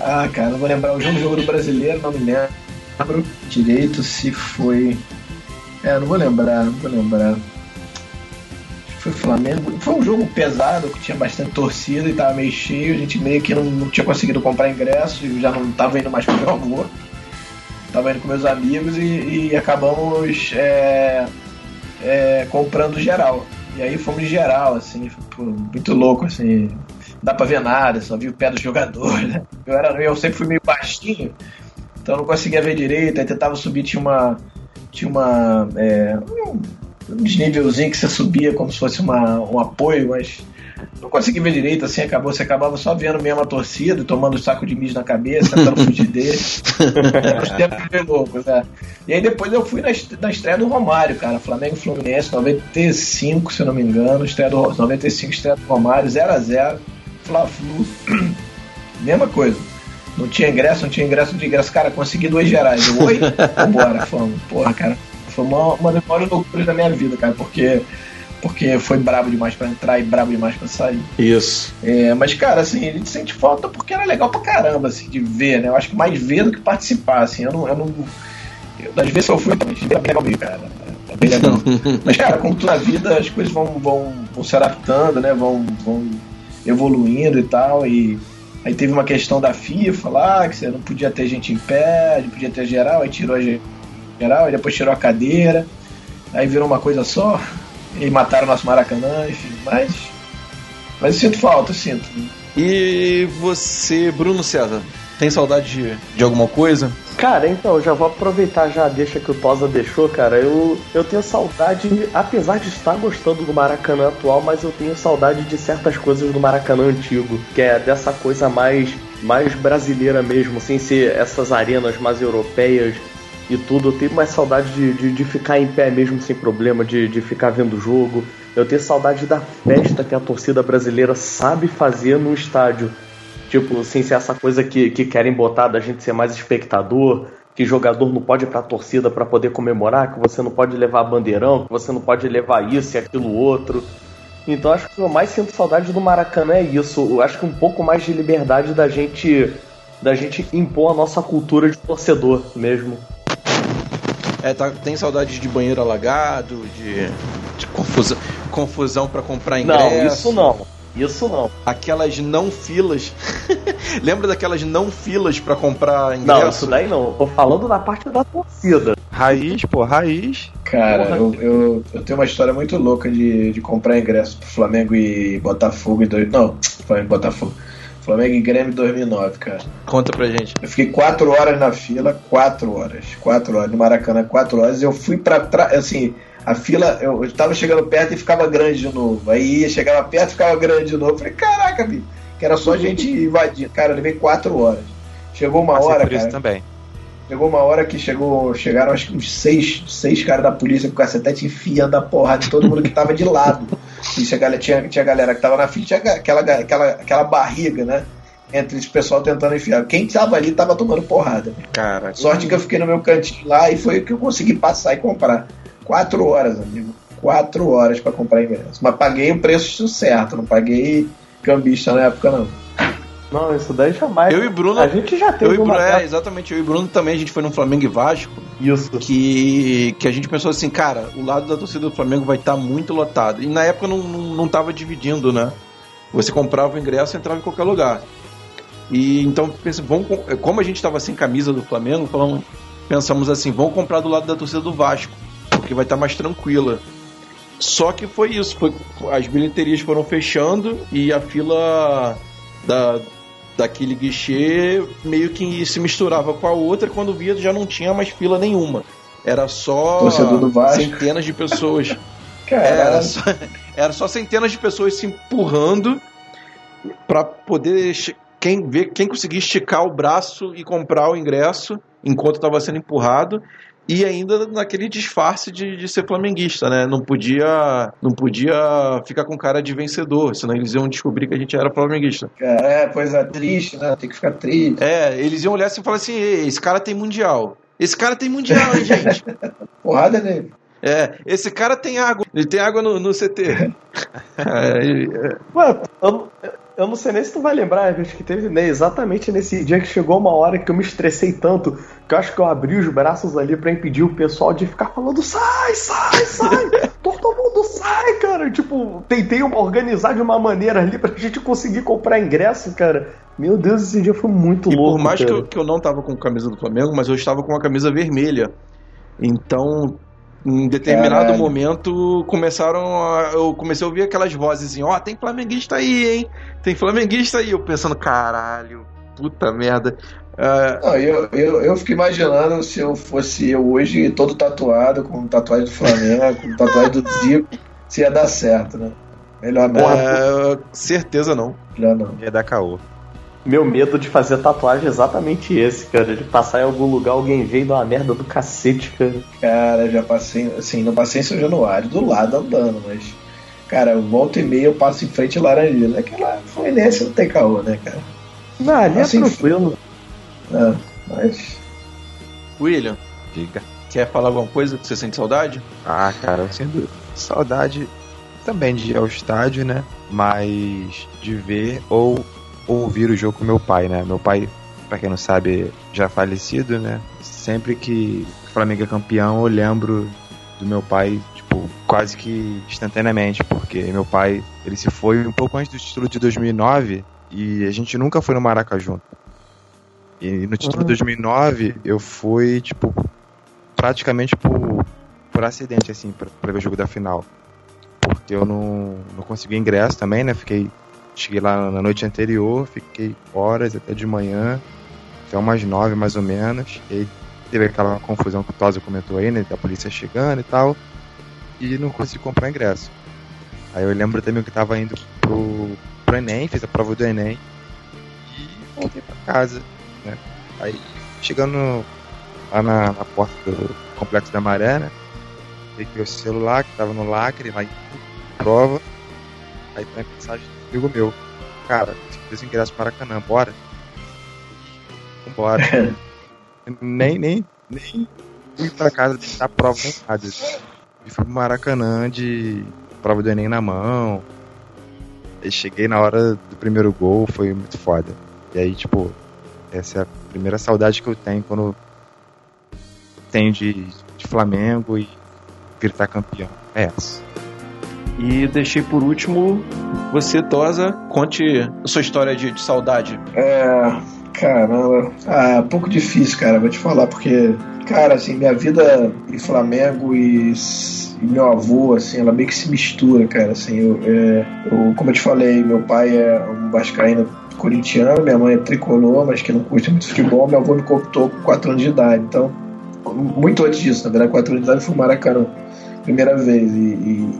Ah, cara, não vou lembrar o jogo, jogo do brasileiro, não me lembro direito se foi. É, não vou lembrar, não vou lembrar. Foi Flamengo. Foi um jogo pesado, que tinha bastante torcida e tava meio cheio. A gente meio que não, não tinha conseguido comprar ingresso e já não tava indo mais com meu avô. Tava indo com meus amigos e, e acabamos é, é, comprando geral. E aí fomos geral, assim, muito louco, assim. Não dá pra ver nada, só vi o pé do jogador, né? Eu, era, eu sempre fui meio baixinho, então não conseguia ver direito, aí tentava subir, tinha uma. Tinha uma. É, um, um desnívelzinho que você subia como se fosse uma, um apoio, mas não consegui ver direito, assim, acabou, você acabava só vendo mesmo a torcida, tomando um saco de mijo na cabeça, tentando fugir dele. Os tempos bem loucos, né? E aí depois eu fui na, na estreia do Romário, cara, Flamengo e Fluminense, 95, se eu não me engano, estreia do, 95, estreia do Romário, 0x0, Fla-Flu, mesma coisa. Não tinha ingresso, não tinha ingresso de ingresso, cara, consegui dois gerais. Eu, oi? Vambora, fomos. Porra, cara, foi uma, uma das maiores loucuras da minha vida, cara, porque, porque foi brabo demais pra entrar e brabo demais pra sair. Isso. É, mas, cara, assim, a gente sente falta porque era legal pra caramba, assim, de ver, né? Eu acho que mais ver do que participar, assim. Eu não. Eu não eu, das vezes eu fui, também, é bem legal cara. É bem legal. mas, cara, como tudo na vida, as coisas vão, vão, vão se adaptando, né? Vão, vão evoluindo e tal. E aí teve uma questão da FIFA lá, que você não podia ter gente em pé, não podia ter geral, aí tirou a ge- geral, e depois tirou a cadeira. Aí virou uma coisa só. E mataram nosso Maracanã, enfim. Mas. Mas eu sinto falta, eu sinto. E você, Bruno César, tem saudade de, de alguma coisa? Cara, então, eu já vou aproveitar já a deixa que o Tosa deixou, cara. Eu, eu tenho saudade, apesar de estar gostando do Maracanã atual, mas eu tenho saudade de certas coisas do Maracanã antigo, que é dessa coisa mais, mais brasileira mesmo, sem ser essas arenas mais europeias e tudo. Eu tenho mais saudade de, de, de ficar em pé mesmo sem problema, de, de ficar vendo o jogo. Eu tenho saudade da festa que a torcida brasileira sabe fazer no estádio. Tipo, sem ser essa coisa que, que querem botar da gente ser mais espectador, que jogador não pode ir pra torcida para poder comemorar, que você não pode levar bandeirão, que você não pode levar isso e aquilo outro. Então acho que eu mais sinto saudade do Maracanã é isso. Eu acho que um pouco mais de liberdade da gente da gente impor a nossa cultura de torcedor mesmo. É, tá, tem saudade de banheiro alagado, de, de confusão, confusão para comprar ingresso. Não, isso não. Isso não. Aquelas não filas. Lembra daquelas não filas para comprar ingresso? Não, isso daí não. Tô falando da parte da torcida. Raiz, pô, raiz. Cara, Porra. eu, eu, eu tenho uma história muito louca de, de comprar ingresso pro Flamengo e Botafogo em dois, Não, Flamengo e Botafogo. Flamengo e Grêmio em 2009, cara. Conta pra gente. Eu fiquei quatro horas na fila, quatro horas. Quatro horas, no Maracanã, quatro horas. Eu fui pra trás, assim, a fila, eu, eu tava chegando perto e ficava grande de novo. Aí ia, chegava perto e ficava grande de novo. Eu falei, caraca, bicho, que era só gente invadindo. Cara, eu levei quatro horas. Chegou uma Passei hora, por isso cara. também. Chegou uma hora que chegou, chegaram acho que uns seis, seis caras da polícia com cacetete enfiando a porrada de todo mundo que tava de lado. Isso, a galera, tinha, tinha a galera que tava na frente, tinha aquela, aquela, aquela barriga, né? Entre esse pessoal tentando enfiar. Quem tava ali tava tomando porrada. Cara, Sorte que eu fiquei no meu cantinho lá e foi o que eu consegui passar e comprar. Quatro horas, amigo. Quatro horas pra comprar ingresso. Mas paguei o preço certo, não paguei cambista na época, não. Não, isso daí jamais. eu e Bruno. A gente já eu teve e Bruno, uma é, exatamente. Eu e Bruno também, a gente foi no Flamengo e Vasco. Isso. que, que a gente pensou assim, cara, o lado da torcida do Flamengo vai estar muito lotado. E na época não, não, não tava dividindo, né? Você comprava o ingresso e entrava em qualquer lugar. E então, vamos, com- como a gente estava sem camisa do Flamengo, falamos, pensamos assim, vamos comprar do lado da torcida do Vasco, porque vai estar mais tranquila. Só que foi isso, foi, as bilheterias foram fechando e a fila da, daquele guichê meio que se misturava com a outra, quando via já não tinha mais fila nenhuma. Era só centenas de pessoas. Era só, era só centenas de pessoas se empurrando para poder quem ver quem conseguir esticar o braço e comprar o ingresso enquanto estava sendo empurrado e ainda naquele disfarce de, de ser flamenguista, né? Não podia não podia ficar com cara de vencedor, senão eles iam descobrir que a gente era flamenguista. Cara, é, coisa triste, né? Tem que ficar triste. É, eles iam olhar assim e falar assim: "Ei, esse cara tem mundial. Esse cara tem mundial, hein, gente? Porrada nele. É, esse cara tem água. Ele tem água no, no CT. É, é, Mano, eu, eu não sei nem se tu vai lembrar, acho que teve né, exatamente nesse dia que chegou uma hora que eu me estressei tanto que eu acho que eu abri os braços ali pra impedir o pessoal de ficar falando sai, sai, sai, todo mundo sai, cara. Tipo, tentei organizar de uma maneira ali pra gente conseguir comprar ingresso, cara. Meu Deus, esse dia foi muito E louco. por mais que eu, que eu não tava com camisa do Flamengo, mas eu estava com uma camisa vermelha. Então, Em determinado Caralho. momento começaram a, eu comecei a ouvir aquelas vozes assim, ó, tem flamenguista aí, hein? Tem flamenguista aí. Eu pensando, caralho, puta merda. Ah, Não, eu, eu, eu fico imaginando se eu fosse eu hoje todo tatuado, com tatuagem do Flamengo, com tatuagem do Zico, se ia dar certo, né? Melhor não. é, certeza não. Melhor não. Ia dar caô. Meu medo de fazer tatuagem é exatamente esse, cara. De passar em algum lugar, alguém veio e dar uma merda do cacete, cara. Cara, já passei, assim, não passei em São Januário, do lado andando, mas. Cara, volta e meia eu passo em frente a Laranjeira. Aquela Fluminense não tem caô, né, cara? Não, ali é Assim, tranquilo. É, mas. William, Diga. quer falar alguma coisa que você sente saudade? Ah, cara, eu sinto saudade também de ir ao estádio, né? Mas de ver ou ouvir o jogo com meu pai, né? Meu pai, pra quem não sabe, já falecido, né? Sempre que o Flamengo é campeão, eu lembro do meu pai, tipo, quase que instantaneamente, porque meu pai, ele se foi um pouco antes do título de 2009 e a gente nunca foi no Maraca junto. E no título de 2009 eu fui, tipo, praticamente por, por acidente, assim, pra, pra ver o jogo da final. Porque eu não, não consegui ingresso também, né? Fiquei. Cheguei lá na noite anterior, fiquei horas até de manhã, até umas nove mais ou menos. E teve aquela confusão que o Tosa comentou aí, né? Da polícia chegando e tal. E não consegui comprar ingresso. Aí eu lembro também que tava indo pro, pro Enem, fiz a prova do Enem. E voltei pra casa, né? Aí chegando lá na, na porta do Complexo da Maré, né? Peguei o celular que tava no lacre, em prova. Aí tem uma mensagem amigo meu. Cara, se fez ingresso para Maracanã, bora. Vambora. nem, nem, nem fui pra casa tentar prova nem nada. E fui pro Maracanã de prova do Enem na mão. E cheguei na hora do primeiro gol, foi muito foda. E aí, tipo, essa é a primeira saudade que eu tenho quando tenho de, de Flamengo e gritar campeão. É essa. E deixei por último, você, Tosa, conte a sua história de, de saudade. É. Caramba. Ah, pouco difícil, cara, vou te falar, porque, cara, assim, minha vida em Flamengo e, e meu avô, assim, ela meio que se mistura, cara, assim, eu, é, eu- como eu te falei, meu pai é um vascaíno corintiano, minha mãe é tricolor, mas que não curte muito futebol, meu avô me cooptou com 4 anos de idade, então, muito antes disso, na verdade, 4 anos de idade eu fui Maracanã, primeira vez, e, e,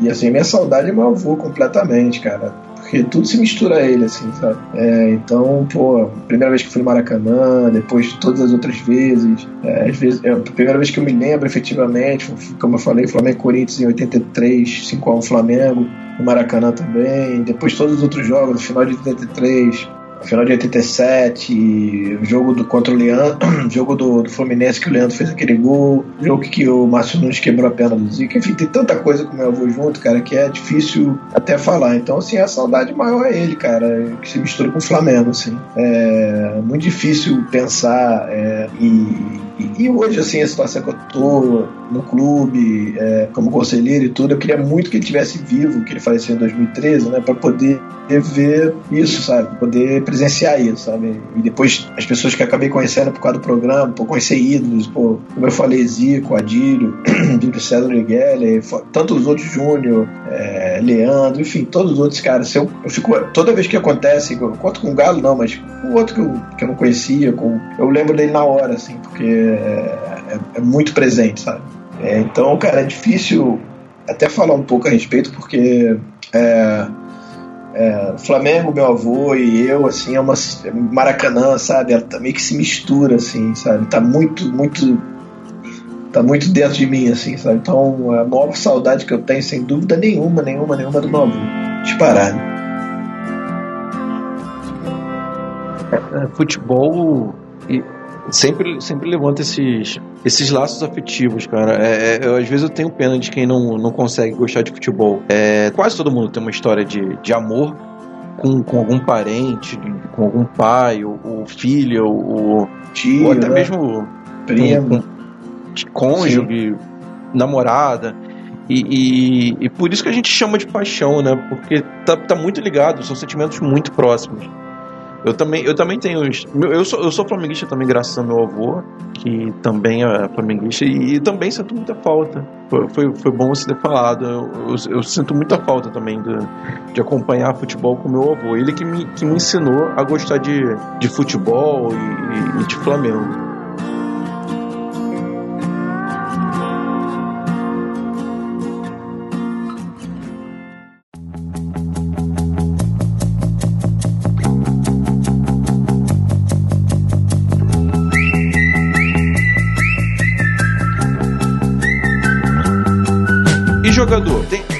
e, assim, minha saudade meu avô completamente, cara, porque tudo se mistura a ele, assim, sabe? É, então, pô, primeira vez que fui no Maracanã, depois de todas as outras vezes, é, às vezes, é, a primeira vez que eu me lembro efetivamente, como eu falei, Flamengo e Corinthians em 83, 5x1 Flamengo, no Maracanã também, depois todos os outros jogos, no final de 83, final de 87, o jogo do, contra o Leandro, jogo do, do Fluminense que o Leandro fez aquele gol, jogo que o Márcio Nunes quebrou a perna do Zico, enfim, tem tanta coisa com meu avô junto, cara, que é difícil até falar. Então, assim, a saudade maior é ele, cara, que se mistura com o Flamengo, assim. É muito difícil pensar é, e, e, hoje, assim, a situação que eu tô no clube, é, como conselheiro e tudo, eu queria muito que ele tivesse vivo, que ele faleceu em 2013, né, para poder ver isso, sabe, poder presenciar isso, sabe, e depois as pessoas que acabei conhecendo por causa do programa, por conhecer ídolos, pô, como eu falei, Zico, Adílio, Júlio César Miguel, tantos outros, Júnior, é, Leandro, enfim, todos os outros caras, eu, eu fico, toda vez que acontece, eu conto com o Galo não, mas o outro que eu, que eu não conhecia, com, eu lembro dele na hora, assim, porque é, é, é muito presente, sabe, é, então, cara, é difícil até falar um pouco a respeito, porque é, é, Flamengo, meu avô e eu, assim, é uma Maracanã, sabe? Ela tá meio que se mistura, assim, sabe? Tá muito, muito. Tá muito dentro de mim, assim, sabe? Então, a maior saudade que eu tenho, sem dúvida nenhuma, nenhuma, nenhuma, do avô. Disparado. É, futebol e sempre, sempre levanta esses, esses laços afetivos, cara. É, é, eu, às vezes eu tenho pena de quem não, não consegue gostar de futebol. É, quase todo mundo tem uma história de, de amor com, com algum parente, com algum pai, ou, ou filho, ou, Tio, ou até né? mesmo Primo. com, cônjuge, namorada. E, e, e por isso que a gente chama de paixão, né? Porque tá, tá muito ligado, são sentimentos muito próximos. Eu também, eu também tenho. Eu sou, eu sou flamenguista também, graças ao meu avô, que também é flamenguista, e, e também sinto muita falta. Foi, foi, foi bom você ter falado. Eu, eu- eu sinto muita falta também de, de acompanhar futebol com meu avô. Ele que me, que me ensinou a gostar de, de futebol e, e de Flamengo.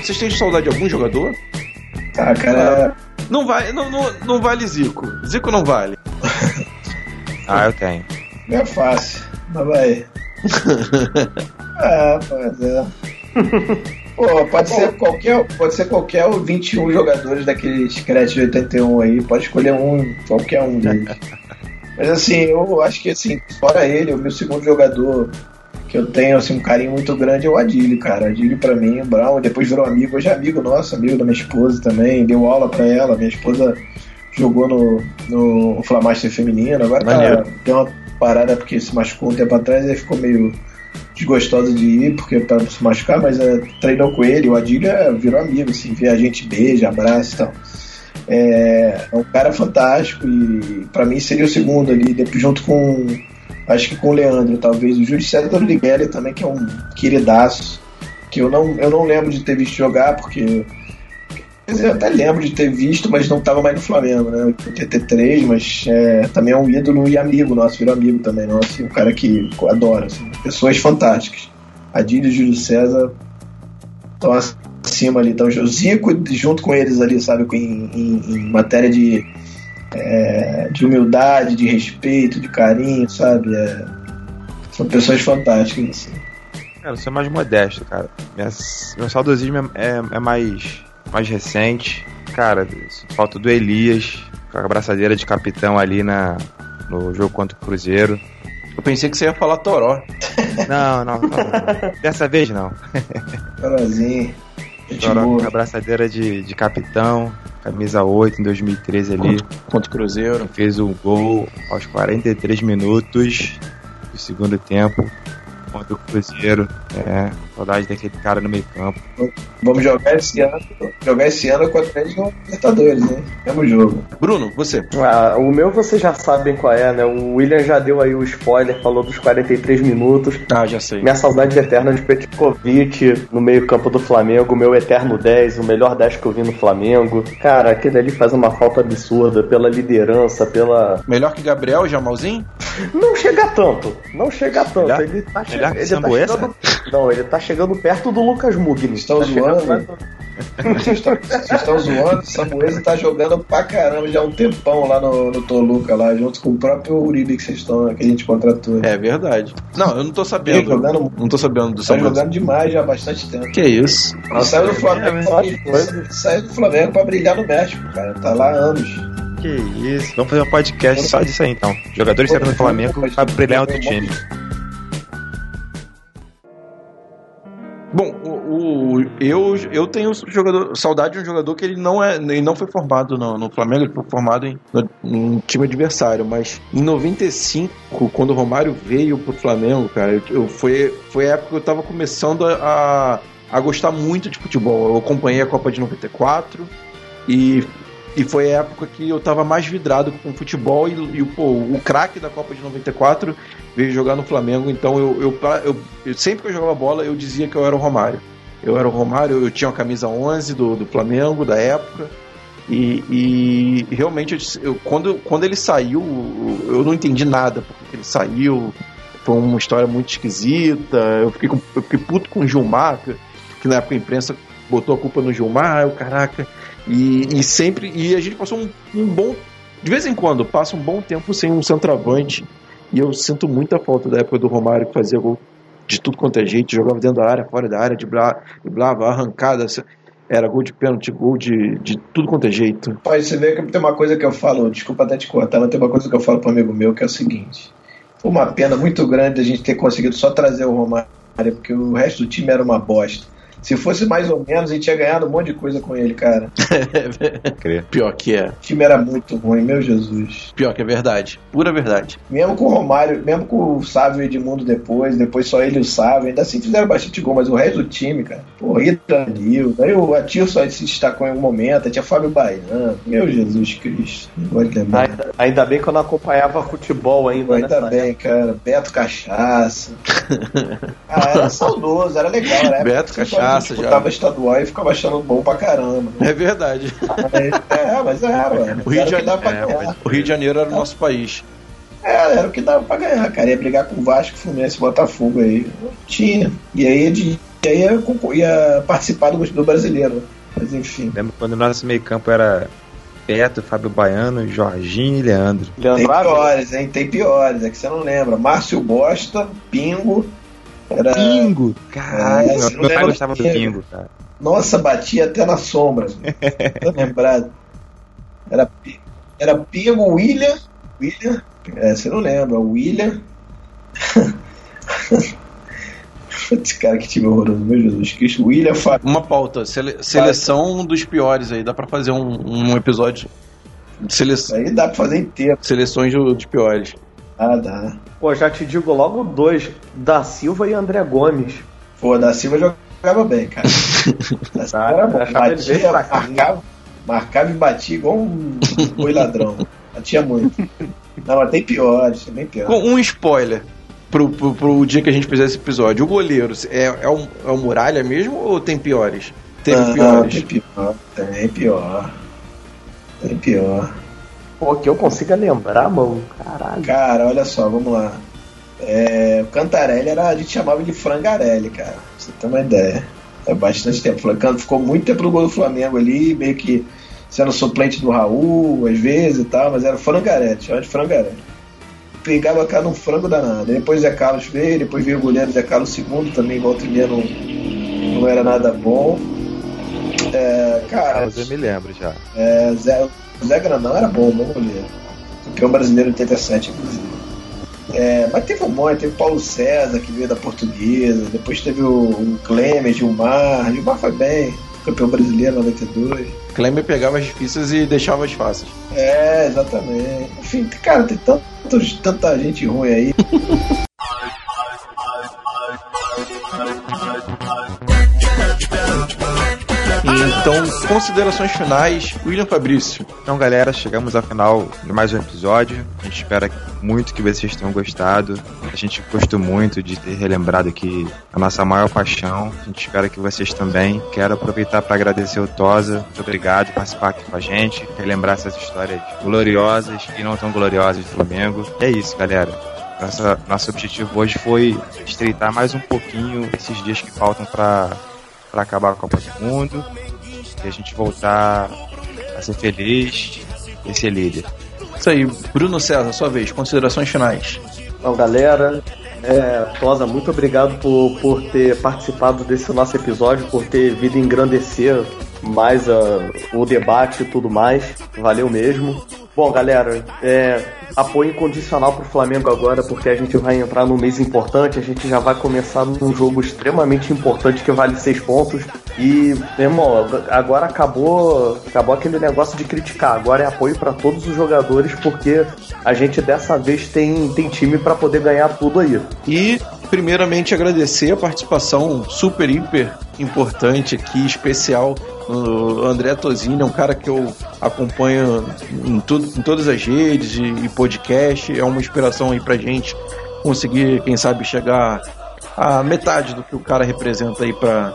Vocês têm saudade de algum jogador? Ah, cara, Não vai, não, não, não vale Zico. Zico não vale. Ah, eu tenho. não é fácil. Mas vai. ah, pode é. Pô, pode ser qualquer, pode ser qualquer 21 jogadores daqueles créditos de 81 aí, pode escolher um, qualquer um deles. Mas assim, eu acho que assim, fora ele, o meu segundo jogador que eu tenho assim, um carinho muito grande é o Adílio, cara. Adílio pra mim, o Brown, depois virou amigo, hoje é amigo nosso, amigo da minha esposa também, deu aula pra ela, minha esposa jogou no, no Flamaster feminino, agora tá, deu uma parada porque se machucou um tempo atrás e ficou meio desgostosa de ir porque para se machucar, mas é, treinou com ele, o Adílio é, virou amigo, assim, vê a gente beija, abraça e tal. É, é um cara fantástico e pra mim seria o segundo ali, depois junto com acho que com o Leandro, talvez o Júlio César Rodrigues também, que é um queridaço, que eu não, eu não lembro de ter visto jogar, porque eu até lembro de ter visto, mas não estava mais no Flamengo, né? 83, mas é, também é um ídolo e amigo nosso, virou amigo também nosso, um cara que eu adoro, assim, pessoas fantásticas. Adílio e Júlio César estão acima ali, então o Zico junto com eles ali, sabe, em, em- em matéria de, é, de humildade, de respeito, de carinho, sabe? É, são pessoas fantásticas, assim. Cara, eu sou mais modesto, cara. Minha- meu saudosismo é, é- é mais, mais recente. Cara, falta do Elias, com a abraçadeira de capitão ali na, no jogo contra o Cruzeiro. Eu pensei que você ia falar Toró. Não, não, não. Dessa vez não. Agora, boa. com a abraçadeira de, de capitão, camisa 8 em 2013 ali. Contra o Cruzeiro. Fez um gol aos 43 minutos do segundo tempo contra o Cruzeiro. É, saudade daquele cara no meio campo. Vamos jogar esse ano, jogar esse ano contra eles no Libertadores, né? Mesmo jogo. Bruno, você. Ah, o meu vocês já sabem qual é, né? O William já deu aí o spoiler, falou dos 43 minutos. Ah, já sei. Minha saudade eterna de Petkovic no meio-campo do Flamengo, meu eterno 10, o melhor 10 que eu vi no Flamengo. Cara, aquele ali faz uma falta absurda pela liderança, pela. Melhor que Gabriel, Jamalzinho? Não chega tanto, não chega tanto. Melhor- ele tá, che- melhor que ele tá Sambuesa? chegando. Não, ele tá chegando perto do Lucas Mugni. Estão tá zoando? perto- Vocês estão- zoando, o Samuel tá jogando pra caramba já há um tempão lá no, no Toluca, lá, junto com o próprio Uribe que vocês estão, que a gente contratou. É verdade. Não, eu não tô Tá sabendo. jogando, Não tô sabendo do tá Samuel. jogando demais já há bastante tempo. Que isso? Ele saiu do Flamengo, é, pra, é. saiu do Flamengo pra brilhar no México, cara. Tá lá há anos. Que isso. Vamos fazer um podcast só disso aí então. Jogadores saíram do Flamengo pra brilhar em outro time. Bom, o, o- eu, eu tenho jogador, saudade de um jogador que ele não, é, ele não foi formado no, no Flamengo, ele foi formado em, em time adversário, mas em 95, quando o Romário veio pro Flamengo, cara, eu, eu- foi, foi a época que eu tava começando a, a gostar muito de futebol. Eu acompanhei a Copa de 94 e, e foi a época que eu tava mais vidrado com futebol e, e pô, o craque da Copa de 94 veio jogar no Flamengo, então eu, eu, eu- eu- sempre que eu jogava bola eu dizia que eu era o Romário. Eu era o Romário, eu tinha a camisa 11 do, do Flamengo da época. E, e realmente, eu- quando, quando ele saiu, eu não entendi nada porque ele saiu. Foi uma história muito esquisita. Eu fiquei, com- eu fiquei puto com o Gilmar, que, que na época a imprensa botou a culpa no Gilmar, eu, caraca. E, e sempre. E a gente passou um, um bom. De vez em quando, passa um bom tempo sem um centroavante. E eu sinto muita falta da época do Romário que fazia gol de tudo quanto é jeito, jogava dentro da área, fora da área, driblava, driblava arrancada, era gol de pênalti, gol de, de tudo quanto é jeito. Pai, você vê que tem uma coisa que eu falo, desculpa até te cortar, mas tem uma coisa que eu falo para um amigo meu que é o seguinte: foi uma pena muito grande a gente ter conseguido só trazer o Romário, porque o resto do time era uma bosta. Se fosse mais ou menos, a gente tinha ganhado um monte de coisa com ele, cara. Pior que é. O time era muito ruim, meu Jesus. Pior que é verdade. Pura verdade. Mesmo com o Romário, mesmo com o Sávio e o Edmundo depois, depois só ele e o Sávio, ainda assim fizeram bastante gol, mas o resto do time, cara, pô, Idanil, aí o Atil só se destacou em um momento, tinha Fábio Baiano, meu Jesus Cristo. Ainda, ainda bem que eu não acompanhava futebol ainda. Ainda nessa bem, cara, Beto Cachaça. ah, era saudoso, era legal, era Beto Cachaça, já. Tava estadual e ficava achando bom pra caramba. É verdade. É, mas era, mano. O Rio, Era de o que dava pra Janeiro, ganhar. o Rio de Janeiro era o nosso país. É, era o que dava pra ganhar, cara. Ia brigar com o Vasco, Fluminense Botafogo aí. Tinha. E aí, de, e aí ia, ia participar do, do brasileiro. Mas enfim. Lembro quando o nosso meio campo era Beto, Fábio Baiano, Jorginho e Leandro. Tem Leandro Ávila, piores, hein? Tem piores, é que você não lembra. Márcio Bosta, Pingo. Era. Pingo! Caraca, É, meu, pai lembra gostava do Pingo? Cara. Nossa, batia até na sombra. Tô lembrado. Era, era Pingo, William. William. É, você não lembra. William. Putz, cara, que time horroroso, meu Jesus Cristo. William, Fábio. Uma pauta, sele- seleção dos piores aí. Dá pra fazer um, um episódio de sele- Isso aí dá pra fazer inteiro. seleções do- dos piores. Ah, dá. Pô, já te digo logo dois: da Silva e André Gomes. Pô, da Silva jogava bem, cara. Da Silva Ah, era bom. Batia, marcava, marcava e batia igual um boi ladrão. Batia muito. Não, mas tem piores, tem bem pior. Um spoiler pro, pro, pro dia que a gente fizer esse episódio. O goleiro é, é, o, é o Muralha mesmo ou tem piores? Teve Não, piores. Tem pior, tem pior. Tem pior. Pô, que eu consiga lembrar, mano. Caralho. Cara, olha só, vamos lá. É, o Cantarelli era, a gente chamava de Frangarelli, cara. Pra você ter uma ideia. É bastante tempo. Flan- Ficou muito tempo no gol do Flamengo ali, meio que sendo suplente do Raul, às vezes e tal, mas era Frangarelli, chamava de Frangarelli. Pegava a cara num frango danado. Depois Zé Carlos veio, depois veio o goleiro Zé Carlos II, também volta e meia não, não era nada bom. É, cara, Carlos, eu me lembro já. é, Zé, o Zé Grandão era bom, bom goleiro. Campeão brasileiro em 87, inclusive. É, mas teve um monte, teve o Paulo César, que veio da portuguesa, depois teve o, o Clemens, Gilmar. Gilmar foi bem, campeão brasileiro em 92. Klemer pegava as difíceis e deixava as fáceis. É, exatamente. Enfim, cara, tem tantos, tanta gente ruim aí. Então, considerações finais, William Fabrício. Então, galera, chegamos ao final de mais um episódio. A gente espera muito que vocês tenham gostado. A gente gostou muito de ter relembrado aqui a nossa maior paixão. A gente espera que vocês também. Quero aproveitar para agradecer o Tosa. Muito obrigado por participar aqui com a gente, relembrar essas histórias gloriosas e não tão gloriosas do Flamengo. É isso, galera. Nossa, nosso objetivo hoje foi estreitar mais um pouquinho esses dias que faltam para acabar a Copa do Mundo e a gente voltar a ser feliz e ser líder. Isso aí, Bruno César, sua vez, considerações finais. Então, galera, é, Tosa, muito obrigado por, por ter participado desse nosso episódio, por ter vindo engrandecer mais ah, o debate e tudo mais. Valeu mesmo. Bom, galera, é, apoio incondicional pro Flamengo agora, porque a gente vai entrar num mês importante, a gente já vai começar num jogo extremamente importante que vale seis pontos. E, meu irmão, agora acabou, acabou aquele negócio de criticar. Agora é apoio para todos os jogadores, porque a gente dessa vez tem, tem time para poder ganhar tudo aí. E, primeiramente, agradecer a participação super, hiper importante aqui, especial, do André Tosini, é um cara que eu acompanho em, tudo, em todas as redes e, e podcast, é uma inspiração aí pra gente conseguir, quem sabe, chegar a metade do que o cara representa aí pra,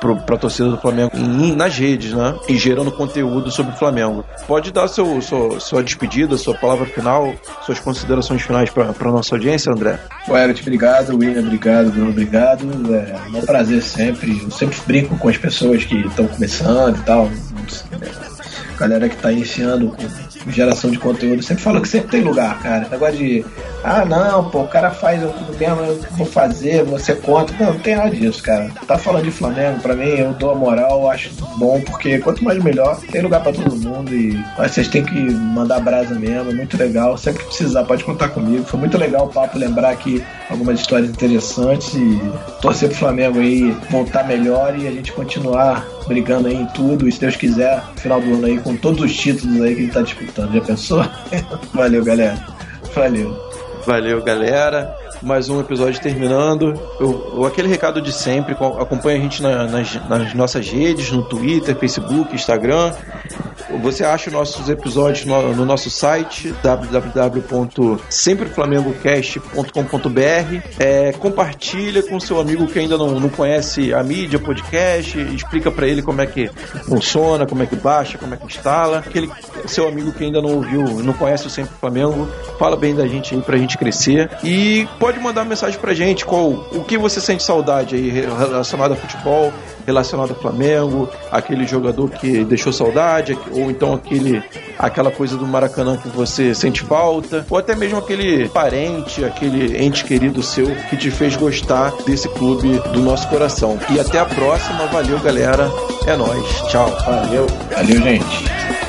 pro, pra torcida do Flamengo em- nas redes, né? E gerando conteúdo sobre o Flamengo. Pode dar seu, sua, sua despedida, sua palavra final, suas considerações finais pra, pra nossa audiência, André? Everett, obrigado. William, obrigado. Bruno, obrigado. É um prazer sempre. Eu sempre brinco com as pessoas que estão começando e tal. Galera que está iniciando geração de conteúdo. Sempre falo que sempre tem lugar, cara. Negócio de Ah, não, pô, o cara faz eu mesmo, eu vou fazer, você conta. Não, não tem nada disso, cara. Tá falando de Flamengo, pra mim, eu dou a moral, eu acho bom, porque quanto mais melhor, tem lugar pra todo mundo e mas vocês têm que mandar brasa mesmo, é muito legal. Sempre que precisar, pode contar comigo. Foi muito legal o papo lembrar aqui algumas histórias interessantes e torcer pro Flamengo aí voltar melhor e a gente continuar brigando aí em tudo, e se Deus quiser, final do ano aí, com todos os títulos aí que ele tá disputando. Já pensou? Valeu, galera. Valeu. Valeu, galera. Mais um episódio terminando. Eu, eu- aquele recado de sempre, co- acompanha a gente na- nas, nas nossas redes, no Twitter, Facebook, Instagram. Você acha nossos episódios no, no nosso site www.sempreflamengocast.com.br é, Compartilha com seu amigo que ainda não, não conhece a mídia, podcast, explica pra ele como é que funciona, como é que baixa, como é que instala. Aquele seu amigo que ainda não ouviu, não conhece o Sempre Flamengo, fala bem da gente aí pra gente crescer. E pode mandar mensagem pra gente qual o que você sente saudade aí relacionado a futebol, relacionado ao Flamengo, aquele jogador que deixou saudade, ou então aquele aquela coisa do Maracanã que você sente falta, ou até mesmo aquele parente, aquele ente querido seu que te fez gostar desse clube do nosso coração. E até a próxima, valeu galera, é nóis, tchau. Valeu. Valeu, gente.